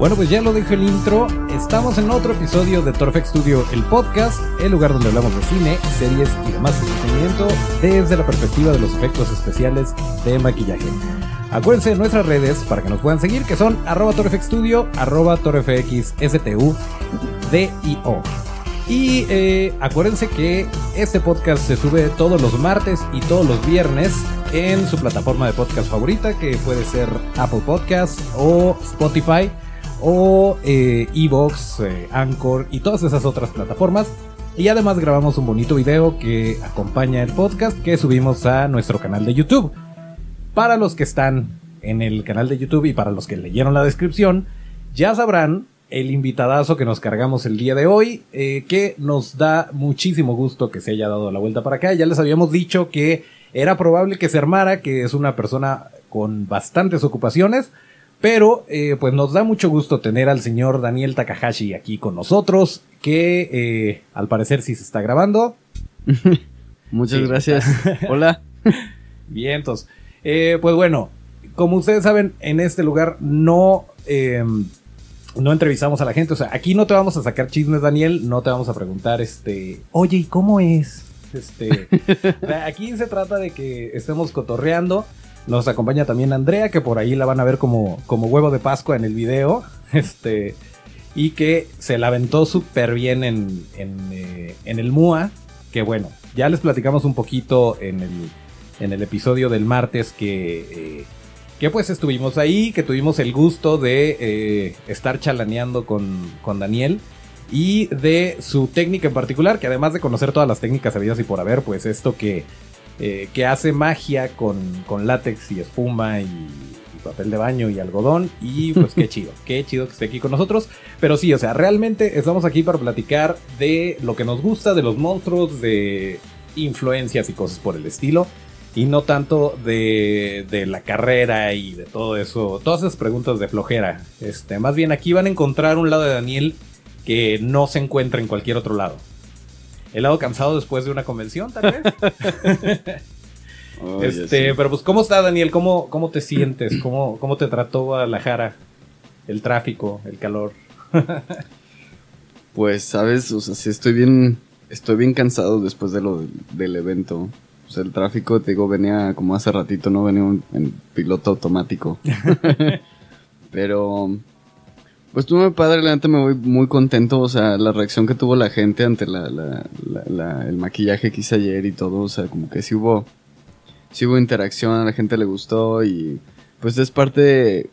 Bueno, pues ya lo dije el intro. Estamos en otro episodio de Torfex Studio, el podcast, el lugar donde hablamos de cine, series y demás entretenimiento desde la perspectiva de los efectos especiales de maquillaje. Acuérdense de nuestras redes para que nos puedan seguir, que son arroba Studio, arroba torfxstu, D-I-O. Y eh, acuérdense que este podcast se sube todos los martes y todos los viernes en su plataforma de podcast favorita, que puede ser Apple Podcasts o Spotify o eh, Evox, eh, Anchor y todas esas otras plataformas. Y además grabamos un bonito video que acompaña el podcast que subimos a nuestro canal de YouTube. Para los que están en el canal de YouTube y para los que leyeron la descripción, ya sabrán el invitadazo que nos cargamos el día de hoy, eh, que nos da muchísimo gusto que se haya dado la vuelta para acá. Ya les habíamos dicho que era probable que se armara, que es una persona con bastantes ocupaciones, pero eh, pues nos da mucho gusto tener al señor Daniel Takahashi aquí con nosotros, que eh, al parecer sí se está grabando. Muchas gracias. Hola. Bien, entonces, eh, pues bueno, como ustedes saben, en este lugar no, no entrevistamos a la gente. O sea, aquí no te vamos a sacar chismes, Daniel, no te vamos a preguntar, este, oye, ¿y cómo es? Este, aquí se trata de que estemos cotorreando nos acompaña también Andrea, que por ahí la van a ver como, como huevo de Pascua en el video. Este, y que se la aventó súper bien en, en, eh, el MUA. Que bueno, ya les platicamos un poquito en el, en el episodio del martes que, eh, que pues estuvimos ahí, que tuvimos el gusto de eh, estar chalaneando con, con Daniel y de su técnica en particular, que además de conocer todas las técnicas habidas y por haber, pues esto que eh, que hace magia con, látex y espuma y, papel de baño y algodón. Y pues qué chido, qué chido que esté aquí con nosotros. Pero sí, o sea, realmente estamos aquí para platicar de lo que nos gusta, de los monstruos, de influencias y cosas por el estilo. Y no tanto de, de la carrera y de todo eso, todas esas preguntas de flojera. Este, más bien aquí van a encontrar un lado de Daniel que no se encuentra en cualquier otro lado helado cansado después de una convención, tal vez. este, pero pues, ¿cómo está Daniel? ¿Cómo, cómo te sientes? ¿Cómo, ¿Cómo te trató Guadalajara? El tráfico, el calor. pues, sabes, o sea, sí estoy bien, estoy bien cansado después de lo del evento. O sea, el tráfico, te digo, venía como hace ratito, ¿no? Venía en piloto automático. pero pues muy padre, la me voy muy contento, o sea, la reacción que tuvo la gente ante el maquillaje que hice ayer y todo, o sea, como que sí hubo, sí hubo interacción, a la gente le gustó y pues es parte,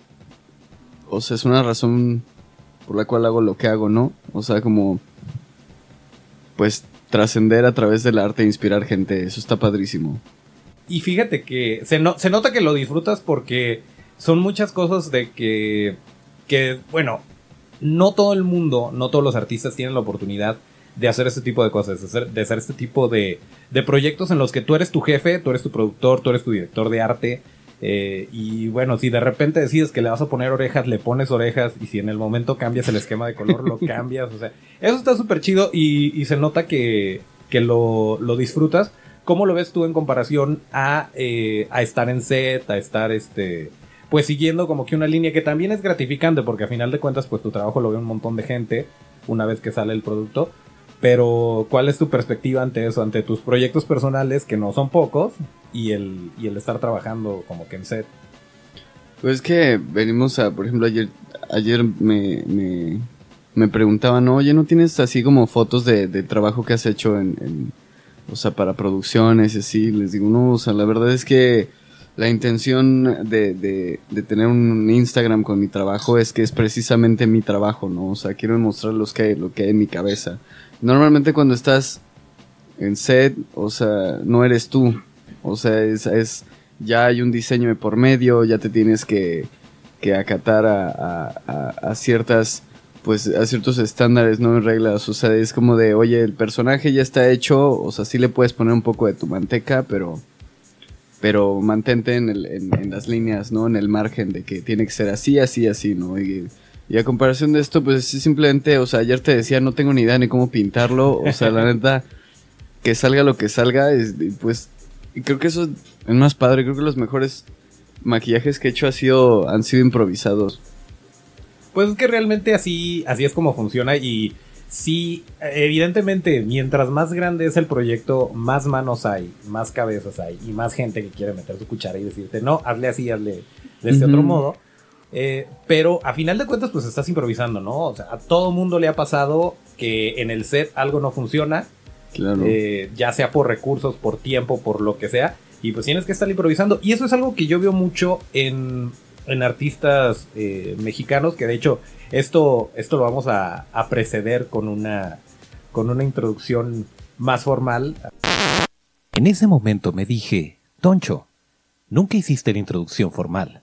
o sea, es una razón por la cual hago lo que hago, ¿no? O sea, como, pues trascender a través del arte e inspirar gente, eso está padrísimo. Y fíjate que se nota que lo disfrutas porque son muchas cosas de que que, bueno, no todo el mundo, no todos los artistas tienen la oportunidad de hacer este tipo de cosas, de hacer, de hacer este tipo de, de, proyectos en los que tú eres tu jefe, tú eres tu productor, tú eres tu director de arte. Eh, y bueno, si de repente decides que le vas a poner orejas, le pones orejas. Y si en el momento cambias el esquema de color, lo cambias. O sea, eso está súper chido y, y, se nota que, que lo, lo, disfrutas. ¿Cómo lo ves tú en comparación a, eh, a estar en set, a estar este pues siguiendo como que una línea que también es gratificante porque a final de cuentas pues tu trabajo lo ve un montón de gente una vez que sale el producto. Pero ¿cuál es tu perspectiva ante eso, ante tus proyectos personales que no son pocos y el, y el estar trabajando como que en set? Pues que venimos a, por ejemplo, ayer, ayer me, me, me preguntaban, oye, ¿no tienes así como fotos de, trabajo que has hecho en, en, o sea, para producciones y así? Les digo, no, o sea, la verdad es que la intención de, de, tener un Instagram con mi trabajo es que es precisamente mi trabajo, ¿no? O sea, quiero mostrar los lo que hay en mi cabeza. Normalmente cuando estás en set, o sea, no eres tú. O sea, es, es ya hay un diseño de por medio, ya te tienes que, que acatar a, a, a, ciertas pues a ciertos estándares, no reglas, o sea, es como de, oye, el personaje ya está hecho, o sea, sí le puedes poner un poco de tu manteca, pero pero mantente en, el, en, las líneas, ¿no? En el margen de que tiene que ser así, así, así, ¿no? Y, y a comparación de esto, pues simplemente, o sea, ayer te decía, no tengo ni idea ni cómo pintarlo, o sea, la neta, que salga lo que salga, es, pues, y creo que eso es más padre, creo que los mejores maquillajes que he hecho ha sido, han sido improvisados. Pues es que realmente así, así es como funciona y sí, evidentemente, mientras más grande es el proyecto, más manos hay, más cabezas hay y más gente que quiere meter su cuchara y decirte, no, hazle así, hazle de este otro modo. Eh, pero a final de cuentas, pues estás improvisando, ¿no? O sea, a todo mundo le ha pasado que en el set algo no funciona. Claro. Eh, ya sea por recursos, por tiempo, por lo que sea. Y pues tienes que estar improvisando. Y eso es algo que yo veo mucho en en artistas eh, mexicanos, que de hecho esto, esto lo vamos a, preceder con una, con una introducción más formal. En ese momento me dije, Toncho, nunca hiciste la introducción formal.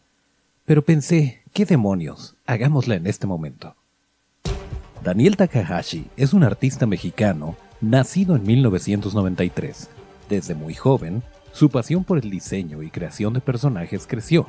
Pero pensé, ¿qué demonios? Hagámosla en este momento. Daniel Takahashi es un artista mexicano nacido en 1993. Desde muy joven, su pasión por el diseño y creación de personajes creció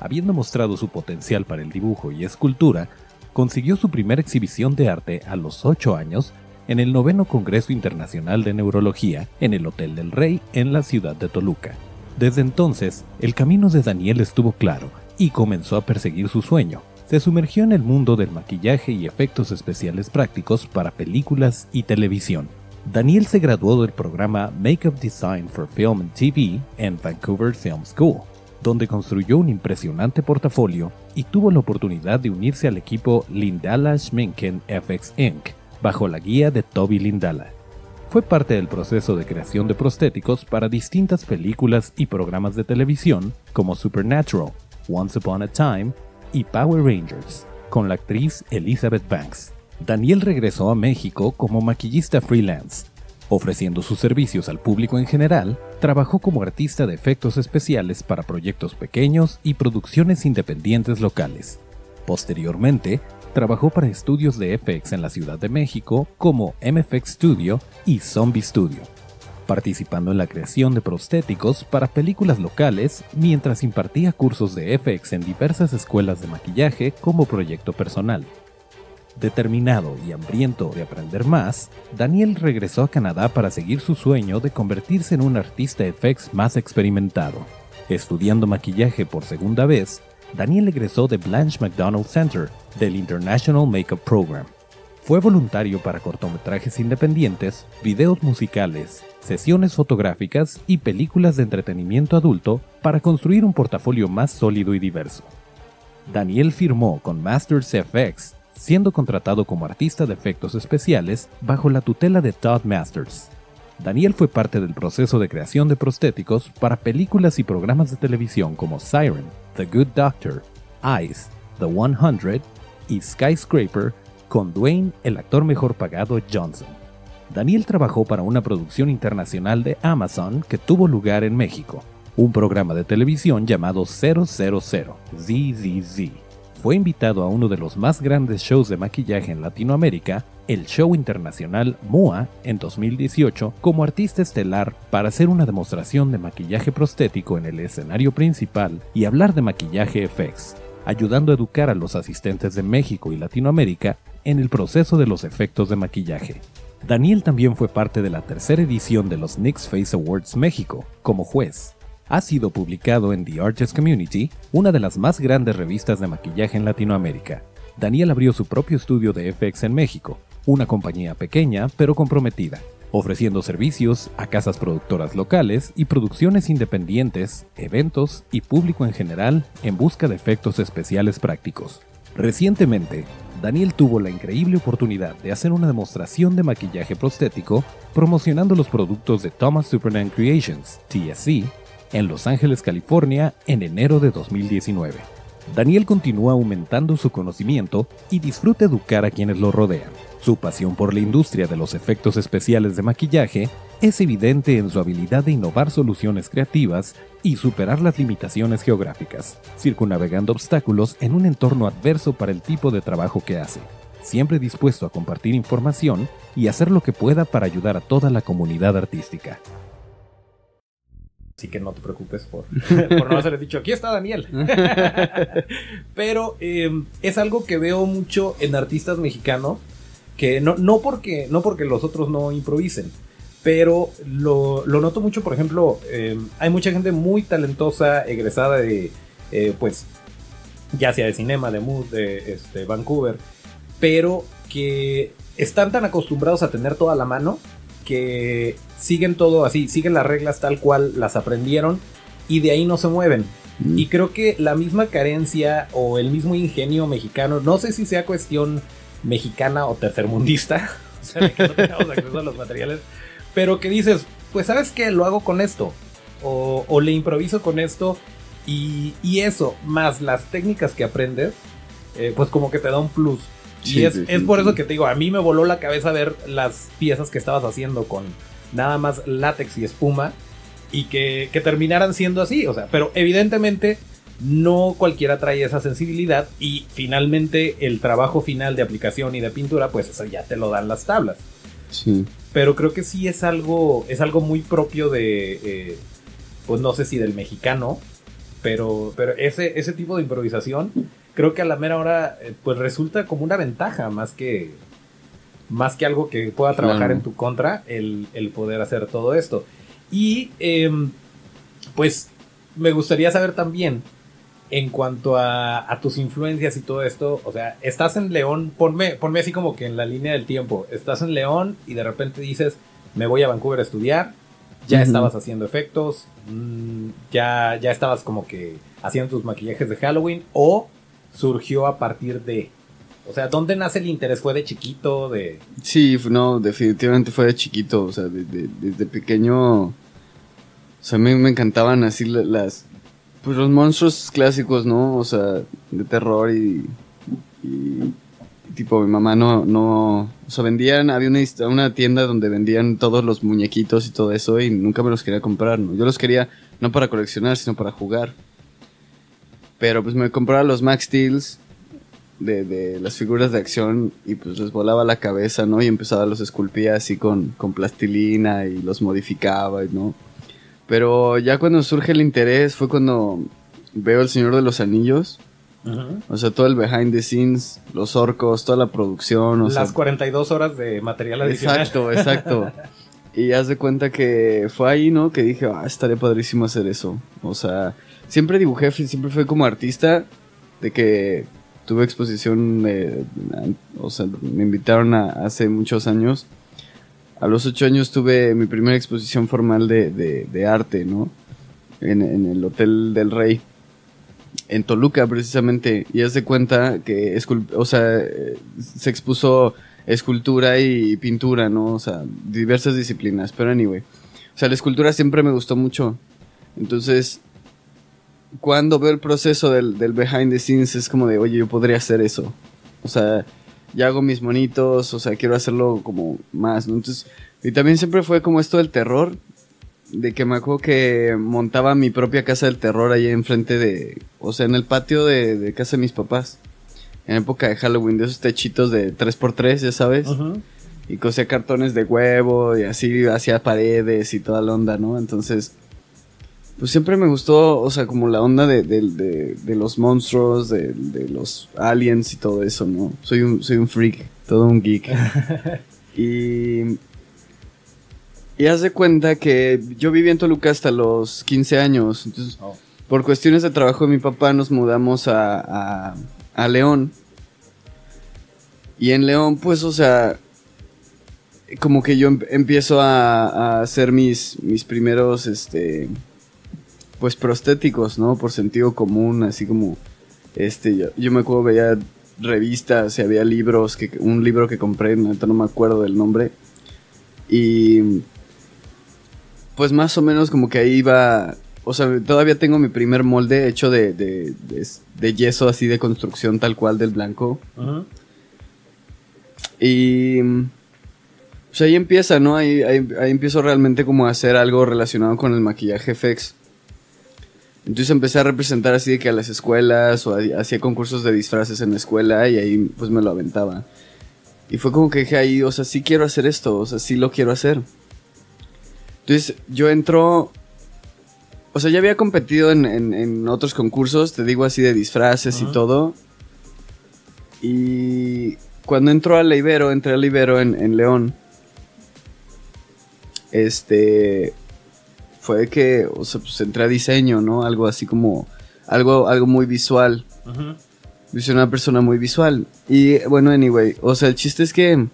habiendo mostrado su potencial para el dibujo y escultura, consiguió su primera exhibición de arte a los 8 años en el noveno Congreso Internacional de Neurología en el Hotel del Rey en la ciudad de Toluca. Desde entonces, el camino de Daniel estuvo claro y comenzó a perseguir su sueño. Se sumergió en el mundo del maquillaje y efectos especiales prácticos para películas y televisión. Daniel se graduó del programa Makeup Design for Film and TV en Vancouver Film School donde construyó un impresionante portafolio y tuvo la oportunidad de unirse al equipo Lindala Schminken FX Inc., bajo la guía de Toby Lindala. Fue parte del proceso de creación de prostéticos para distintas películas y programas de televisión como Supernatural, Once Upon a Time y Power Rangers, con la actriz Elizabeth Banks. Daniel regresó a México como maquillista freelance Ofreciendo sus servicios al público en general, trabajó como artista de efectos especiales para proyectos pequeños y producciones independientes locales. Posteriormente, trabajó para estudios de FX en la Ciudad de México como MFX Studio y Zombie Studio, participando en la creación de prostéticos para películas locales mientras impartía cursos de FX en diversas escuelas de maquillaje como proyecto personal. Determinado y hambriento de aprender más, Daniel regresó a Canadá para seguir su sueño de convertirse en un artista FX más experimentado. Estudiando maquillaje por segunda vez, Daniel egresó de Blanche McDonald Center del International Makeup Program. Fue voluntario para cortometrajes independientes, videos musicales, sesiones fotográficas y películas de entretenimiento adulto para construir un portafolio más sólido y diverso. Daniel firmó con Masters FX siendo contratado como artista de efectos especiales bajo la tutela de Todd Masters. Daniel fue parte del proceso de creación de prostéticos para películas y programas de televisión como Siren, The Good Doctor, Eyes, The 100 y Skyscraper con Dwayne, el actor mejor pagado Johnson. Daniel trabajó para una producción internacional de Amazon que tuvo lugar en México, un programa de televisión llamado 000 ZZZ fue invitado a uno de los más grandes shows de maquillaje en Latinoamérica, el show internacional MOA, en 2018, como artista estelar para hacer una demostración de maquillaje prostético en el escenario principal y hablar de maquillaje FX, ayudando a educar a los asistentes de México y Latinoamérica en el proceso de los efectos de maquillaje. Daniel también fue parte de la tercera edición de los Nix Face Awards México como juez ha sido publicado en The Artist Community, una de las más grandes revistas de maquillaje en Latinoamérica. Daniel abrió su propio estudio de FX en México, una compañía pequeña pero comprometida, ofreciendo servicios a casas productoras locales y producciones independientes, eventos y público en general en busca de efectos especiales prácticos. Recientemente, Daniel tuvo la increíble oportunidad de hacer una demostración de maquillaje prostético promocionando los productos de Thomas Superman Creations, TSC, en Los Ángeles, California, en enero de 2019. Daniel continúa aumentando su conocimiento y disfruta educar a quienes lo rodean. Su pasión por la industria de los efectos especiales de maquillaje es evidente en su habilidad de innovar soluciones creativas y superar las limitaciones geográficas, circunnavegando obstáculos en un entorno adverso para el tipo de trabajo que hace. siempre dispuesto a compartir información y hacer lo que pueda para ayudar a toda la comunidad artística. Así que no te preocupes por, por no haberle dicho, aquí está Daniel. Pero eh, es algo que veo mucho en artistas mexicanos, que no, no, porque, no porque los otros no improvisen, pero lo, lo noto mucho, por ejemplo, eh, hay mucha gente muy talentosa, egresada de, eh, pues, ya sea de cinema, de mood, de este, Vancouver, pero que están tan acostumbrados a tener toda la mano que siguen todo así, siguen las reglas tal cual las aprendieron y de ahí no se mueven. Mm. Y creo que la misma carencia o el mismo ingenio mexicano, no sé si sea cuestión mexicana o tercermundista, o sea, de que no tengamos acceso a los materiales, pero que dices, pues sabes que lo hago con esto, o, o le improviso con esto, y, y eso, más las técnicas que aprendes, eh, pues como que te da un plus. Sí, y es, sí, es por eso que te digo, a mí me voló la cabeza ver las piezas que estabas haciendo con nada más látex y espuma y que, que terminaran siendo así, o sea, pero evidentemente no cualquiera trae esa sensibilidad y finalmente el trabajo final de aplicación y de pintura, pues eso ya te lo dan las tablas. Sí. Pero creo que sí es algo, es algo muy propio de, eh, pues no sé si del mexicano, pero, pero ese, ese tipo de improvisación creo que a la mera hora eh, pues resulta como una ventaja más que, más que algo que pueda trabajar Claro. en tu contra el, el poder hacer todo esto. Y em, pues me gustaría saber también en cuanto a, a tus influencias y todo esto, o sea, estás en León, ponme, ponme así como que en la línea del tiempo, estás en León y de repente dices, me voy a Vancouver a estudiar, ya estabas haciendo efectos, mm, ya, ya estabas como que haciendo tus maquillajes de Halloween o surgió a partir de... O sea, ¿dónde nace el interés? ¿Fue de chiquito? De... Sí, no, definitivamente fue de chiquito, o sea, de- de- desde pequeño, o sea, a mí me encantaban así la- las, pues los monstruos clásicos, ¿no? O sea, de terror y, y tipo mi mamá no, no, o sea, vendían, había una, una tienda donde vendían todos los muñequitos y todo eso y nunca me los quería comprar, ¿no? Yo los quería no para coleccionar, sino para jugar. Pero pues me compraba los Max Steels de, de las figuras de acción y pues les volaba la cabeza, ¿no? Y empezaba, los esculpía así con, con plastilina y los modificaba, ¿no? Pero ya cuando surge el interés fue cuando veo El Señor de los Anillos, o sea, todo el behind the scenes, los orcos, toda la producción, o Las sea... 42 horas de material adicional. Exacto, exacto. Y haz de cuenta que fue ahí, ¿no? Que dije, ah, estaría padrísimo hacer eso. O sea, siempre dibujé, siempre fui como artista, de que tuve exposición, eh, o sea, me invitaron a, hace muchos años. A los ocho años tuve mi primera exposición formal de, de- de arte, ¿no? En, en el Hotel del Rey. En Toluca, precisamente. Y haz de cuenta que, o sea, se expuso escultura y pintura, ¿no? O sea, diversas disciplinas. Pero anyway. O sea, la escultura siempre me gustó mucho. Entonces, cuando veo el proceso del, del behind the scenes, es como de, oye, yo podría hacer eso. O sea, ya hago mis monitos, o sea, quiero hacerlo como más, ¿no? Entonces, y también siempre fue como esto del terror, de que me acuerdo que montaba mi propia casa del terror ahí enfrente de, o sea, en el patio de, de casa de mis papás. En época de Halloween, de esos techitos de 3x3, ya sabes. Ujú. Y cosía cartones de huevo y así hacía paredes y toda la onda, ¿no? Entonces, pues siempre me gustó, o sea, como la onda de, de- de- de los monstruos, de, de los aliens y todo eso, ¿no? Soy un, soy un freak, todo un geek. y... Y haz de cuenta que yo viví en Toluca hasta los 15 años, entonces Oh. por cuestiones de trabajo de mi papá nos mudamos a, a, a León. Y en León, pues, o sea, como que yo em- empiezo a, a hacer mis, mis primeros, este, pues, prostéticos, ¿no? Por sentido común, así como, este, yo, yo me acuerdo, veía revistas y había libros, que, un libro que compré, neta no me acuerdo del nombre. Y, pues, más o menos como que ahí iba, o sea, todavía tengo mi primer molde hecho de, de, de, de yeso así de construcción tal cual del blanco. Ujú. Y pues ahí empieza, ¿no? Ahí, ahí, ahí empiezo realmente como a hacer algo relacionado con el maquillaje FX. Entonces empecé a representar así de que a las escuelas o hacía concursos de disfraces en la escuela y ahí pues me lo aventaba. Y fue como que dije ahí, o sea, sí quiero hacer esto, o sea, sí lo quiero hacer. Entonces yo entro, o sea, ya había competido en, en- en otros concursos, te digo así de disfraces y todo. Y cuando entró a la Ibero, entré a la Ibero en, en León. Este, fue que, o sea, pues entré a diseño, ¿no? Algo así como, algo, algo muy visual. Yo soy una persona muy visual. Y bueno, anyway, o sea, el chiste es que,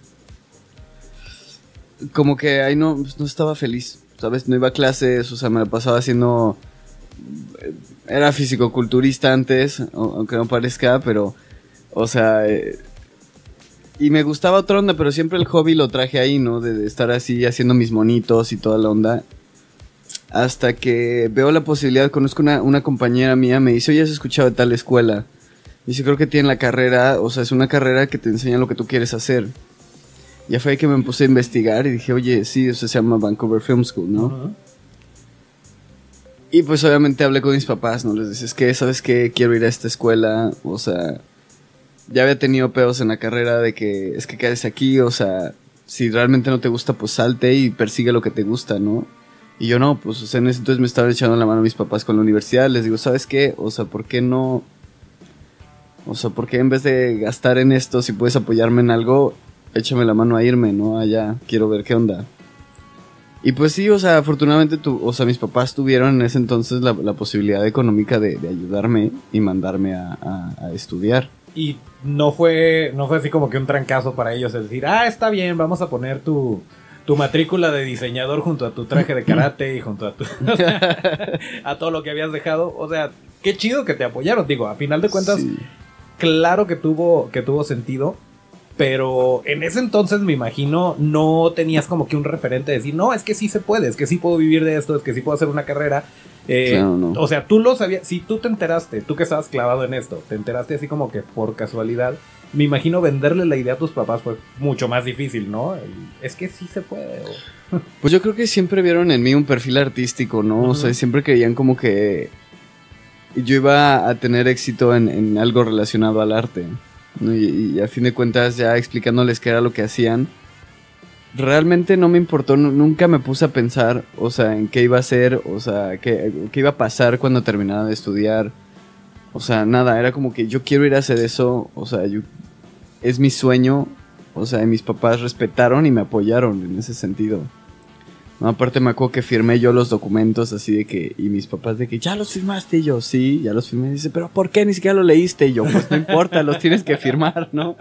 como que ahí no, pues, no estaba feliz, ¿sabes? No iba a clases, o sea, me la pasaba haciendo, era fisicoculturista antes, o- aunque no parezca, pero, o sea, eh, y me gustaba otra onda, pero siempre el hobby lo traje ahí, ¿no? De, de estar así haciendo mis monitos y toda la onda. Hasta que veo la posibilidad, conozco una, una compañera mía, me dice, oye, has escuchado de tal escuela. Dice, creo que tiene la carrera, o sea, es una carrera que te enseña lo que tú quieres hacer. Ya fue ahí que me puse a investigar y dije, oye, sí, eso se llama Vancouver Film School, ¿no? Y pues obviamente hablé con mis papás, ¿no? Les dije, es que, ¿sabes qué? Quiero ir a esta escuela, o sea, ya había tenido pedos en la carrera de que es que quedes aquí, o sea, si realmente no te gusta, pues salte y persigue lo que te gusta, ¿no? Y yo no, pues, en ese entonces me estaban echando la mano mis papás con la universidad, les digo, ¿sabes qué? O sea, ¿por qué no? O sea, ¿por qué en vez de gastar en esto, si puedes apoyarme en algo, échame la mano a irme, ¿no? Allá, quiero ver qué onda. Y pues sí, o sea, afortunadamente, tu, o sea, mis papás tuvieron en ese entonces la, posibilidad económica de, ayudarme y mandarme a, a- a estudiar. Y no fue, no fue así como que un trancazo para ellos el decir, ah, está bien, vamos a poner tu, tu matrícula de diseñador junto a tu traje de karate y junto a tu a todo lo que habías dejado. O sea, qué chido que te apoyaron. Digo, a final de cuentas, Sí. claro que tuvo, que tuvo sentido. Pero en ese entonces me imagino no tenías como que un referente de decir, no, es que sí se puede, es que sí puedo vivir de esto, es que sí puedo hacer una carrera. Eh, Claro, no. O sea, tú lo sabías, si tú te enteraste, tú que estabas clavado en esto, te enteraste así como que por casualidad, me imagino venderle la idea a tus papás fue mucho más difícil, ¿no? Es que sí se puede. o- Pues yo creo que siempre vieron en mí un perfil artístico, ¿no? O sea, siempre creían como que yo iba a tener éxito en, en algo relacionado al arte. ¿no? Y, y a fin de cuentas, ya explicándoles qué era lo que hacían, realmente no me importó, nu- nunca me puse a pensar, o sea, en qué iba a ser, o sea, qué, qué iba a pasar cuando terminara de estudiar. O sea, nada, era como que yo quiero ir a hacer eso, o sea, yo, es mi sueño, o sea, mis papás respetaron y me apoyaron en ese sentido. No, aparte me acuerdo que firmé yo los documentos así de que, y mis papás de que, ya los firmaste, y yo, sí, ya los firmé, y dice, pero ¿por qué ni siquiera lo leíste? Y yo, pues no importa, los tienes que firmar, ¿no?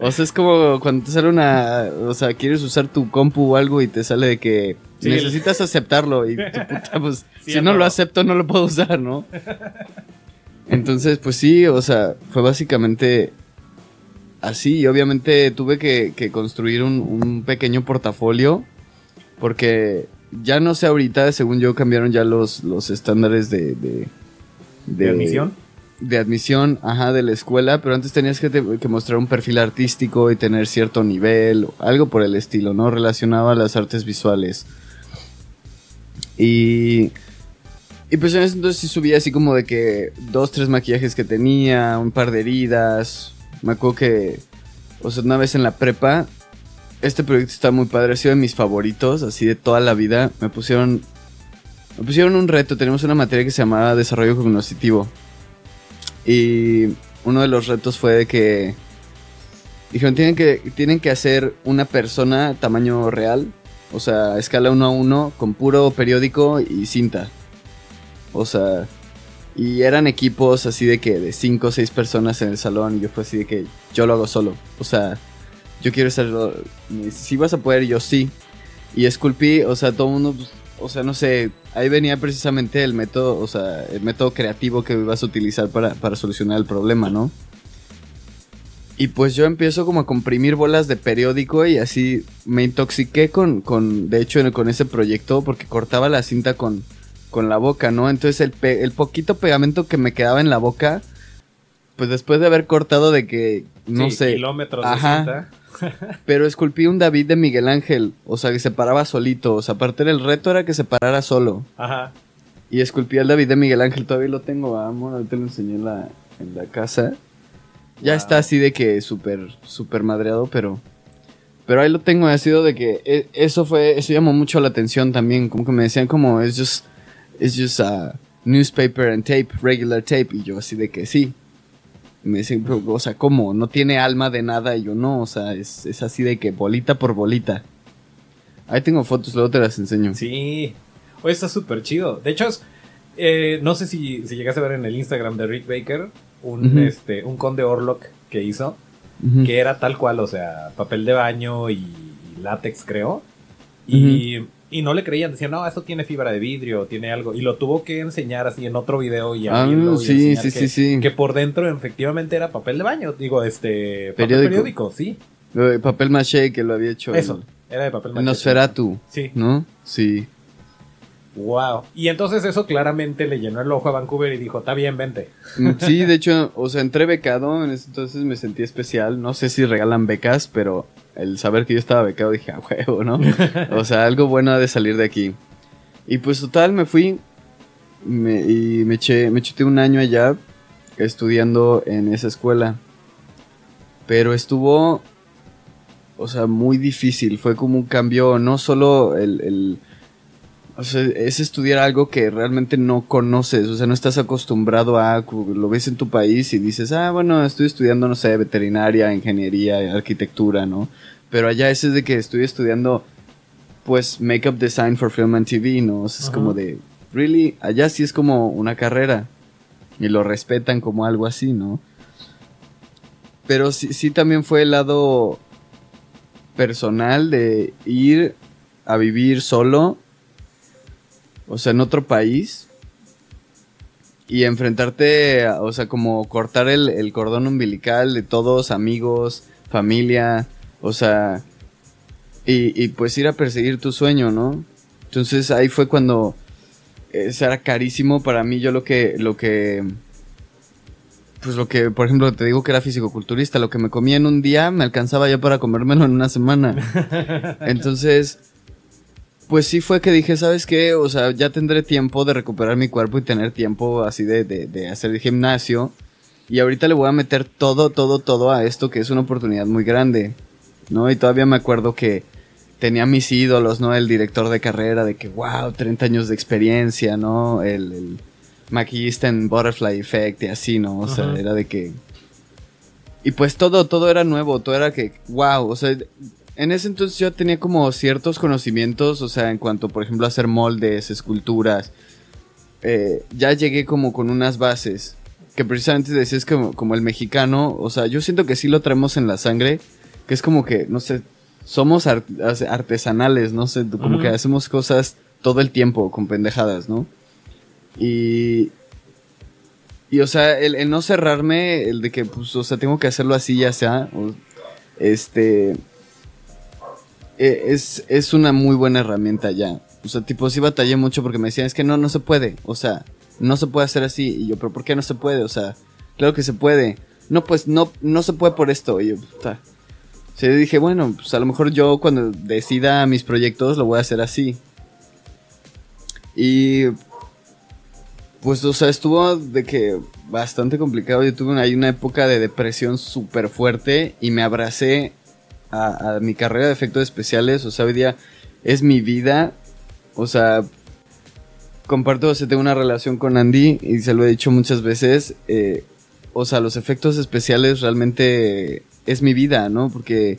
O sea, es como cuando te sale una, o sea, quieres usar tu compu o algo y te sale de que Sí, necesitas aceptarlo y tu puta, pues, Sí, si no. lo acepto no lo puedo usar, ¿no? Entonces, pues sí, o sea, fue básicamente así. Y obviamente tuve que, que construir un, un pequeño portafolio. Porque ya no sé ahorita, según yo, cambiaron ya los, los estándares de, de, ¿De admisión? De admisión, ajá, de la escuela. Pero antes tenías que, te- que mostrar un perfil artístico y tener cierto nivel, algo por el estilo, ¿no? Relacionado a las artes visuales. Y. Y pues en ese entonces sí subía así como de que dos, tres maquillajes que tenía, un par de heridas. Me acuerdo que, o sea, una vez en la prepa, este proyecto está muy padre, ha sido de mis favoritos, así de toda la vida. Me pusieron, me pusieron un reto, tenemos una materia que se llamaba desarrollo cognitivo. Y uno de los retos fue de que dijeron, tienen que, tienen que hacer una persona tamaño real, o sea, escala 1 a 1, con puro periódico y cinta. O sea, y eran equipos así de que de 5 o 6 personas en el salón y yo fue así de que yo lo hago solo. O sea, yo quiero hacerlo. Si vas a poder, yo sí. Y esculpí, o sea, todo el mundo, pues, o sea, no sé, ahí venía precisamente el método, o sea, el método creativo que ibas a utilizar para, para solucionar el problema, ¿no? Y pues yo empiezo como a comprimir bolas de periódico y así me intoxiqué con, con de hecho, con ese proyecto porque cortaba la cinta con, con la boca, ¿no? Entonces el, pe- el poquito pegamento que me quedaba en la boca, pues después de haber cortado de que, no Sí, sé, Kilómetros Ajá. de pero esculpí un David de Miguel Ángel, o sea, que se paraba solito, o sea, aparte del reto era que se parara solo. Ajá. Y esculpí al David de Miguel Ángel, todavía lo tengo, amor, ahorita lo enseñé en la, en la casa. Ya Wow. está así de que súper, súper madreado, pero... Pero ahí lo tengo, ha sido de que eh, eso fue, eso llamó mucho la atención también, como que me decían como, es just, it's just a newspaper and tape, regular tape, y yo así de que sí. Y me dicen, "Pero, o sea, ¿cómo? No tiene alma de nada, y yo no, o sea, es, es así de que bolita por bolita. Ahí tengo fotos, luego te las enseño. Sí. Oye, está súper chido. De hecho, eh, no sé si, si llegaste a ver en el Instagram de Rick Baker un, este, un conde Orlock que hizo, que era tal cual, o sea, papel de baño y, y látex, creo. Y, y no le creían, decían, no, esto tiene fibra de vidrio, tiene algo. Y lo tuvo que enseñar así en otro video y Ah, abrirlo y sí, enseñar sí, que, sí, sí. que por dentro efectivamente era papel de baño, digo, este, papel Periódico. periódico, sí. De papel maché que lo había hecho Eso, el, era de papel el maché. Nosferatu, Sí. ¿no? Sí. Wow. Y entonces eso claramente le llenó el ojo a Vancouver y dijo, está bien, vente. Mm, Sí, de hecho, o sea, entré becado, en ese entonces me sentí especial. No sé si regalan becas, pero el saber que yo estaba becado dije, a huevo, ¿no? O sea, algo bueno ha de salir de aquí. Y pues total, me fui me- y me eché, me chuté un año allá estudiando en esa escuela. Pero estuvo, o sea, muy difícil. Fue como un cambio, no solo el, el- o sea, es estudiar algo que realmente no conoces, o sea, no estás acostumbrado a, lo ves en tu país y dices, ah, bueno, estoy estudiando, no sé, veterinaria, ingeniería, arquitectura, ¿no? Pero allá ese es de que estoy estudiando, pues, makeup design for film and TV, ¿no? O sea, es Ajá. como de, really, allá sí es como una carrera y lo respetan como algo así, ¿no? Pero sí, sí también fue el lado personal de ir a vivir solo, o sea, en otro país, y enfrentarte, o sea, como cortar el, el cordón umbilical de todos, amigos, familia, o sea, y, y pues ir a perseguir tu sueño, ¿no? Entonces ahí fue cuando eso era carísimo para mí, yo lo que, lo que, pues lo que, por ejemplo, te digo que era fisicoculturista, lo que me comía en un día me alcanzaba ya para comérmelo en una semana. Entonces, pues sí fue que dije, ¿sabes qué? O sea, ya tendré tiempo de recuperar mi cuerpo y tener tiempo así de, de, de hacer el gimnasio. Y ahorita le voy a meter todo, todo, todo a esto que es una oportunidad muy grande, ¿no? Y todavía me acuerdo que tenía mis ídolos, ¿no? El director de carrera, de que, wow, 30 años de experiencia, ¿no? El, el maquillista en Butterfly Effect y así, ¿no? O sea, era de que... Y pues todo, todo era nuevo, todo era que, wow, o sea, en ese entonces yo tenía como ciertos conocimientos, o sea, en cuanto, por ejemplo, a hacer moldes, esculturas. Eh, ya llegué como con unas bases, que precisamente decías como, como el mexicano, o sea, yo siento que sí lo traemos en la sangre, que es como que, no sé, somos art- arte- artesanales, no sé, como que hacemos cosas todo el tiempo con pendejadas, ¿no? Y... Y, o sea, el, el no cerrarme, el de que, pues, o sea, tengo que hacerlo así, ya sea, o- este... eh, Es, es una muy buena herramienta ya. O sea, tipo, sí batallé mucho porque me decían, es que no, no se puede. O sea, no se puede hacer así. Y yo, pero ¿por qué no se puede? O sea, claro que se puede. No, pues no, no se puede por esto. Y yo, puta. O sea, dije, bueno, pues a lo mejor yo cuando decida mis proyectos lo voy a hacer así. Y pues, o sea, estuvo de que bastante complicado. Yo tuve una, una época de depresión súper fuerte y me abracé a, mi carrera de efectos especiales. O sea, hoy día es mi vida. O sea, comparto, o sea, tengo una relación con Andy y se lo he dicho muchas veces. eh, o sea, los efectos especiales realmente es mi vida, ¿no? Porque,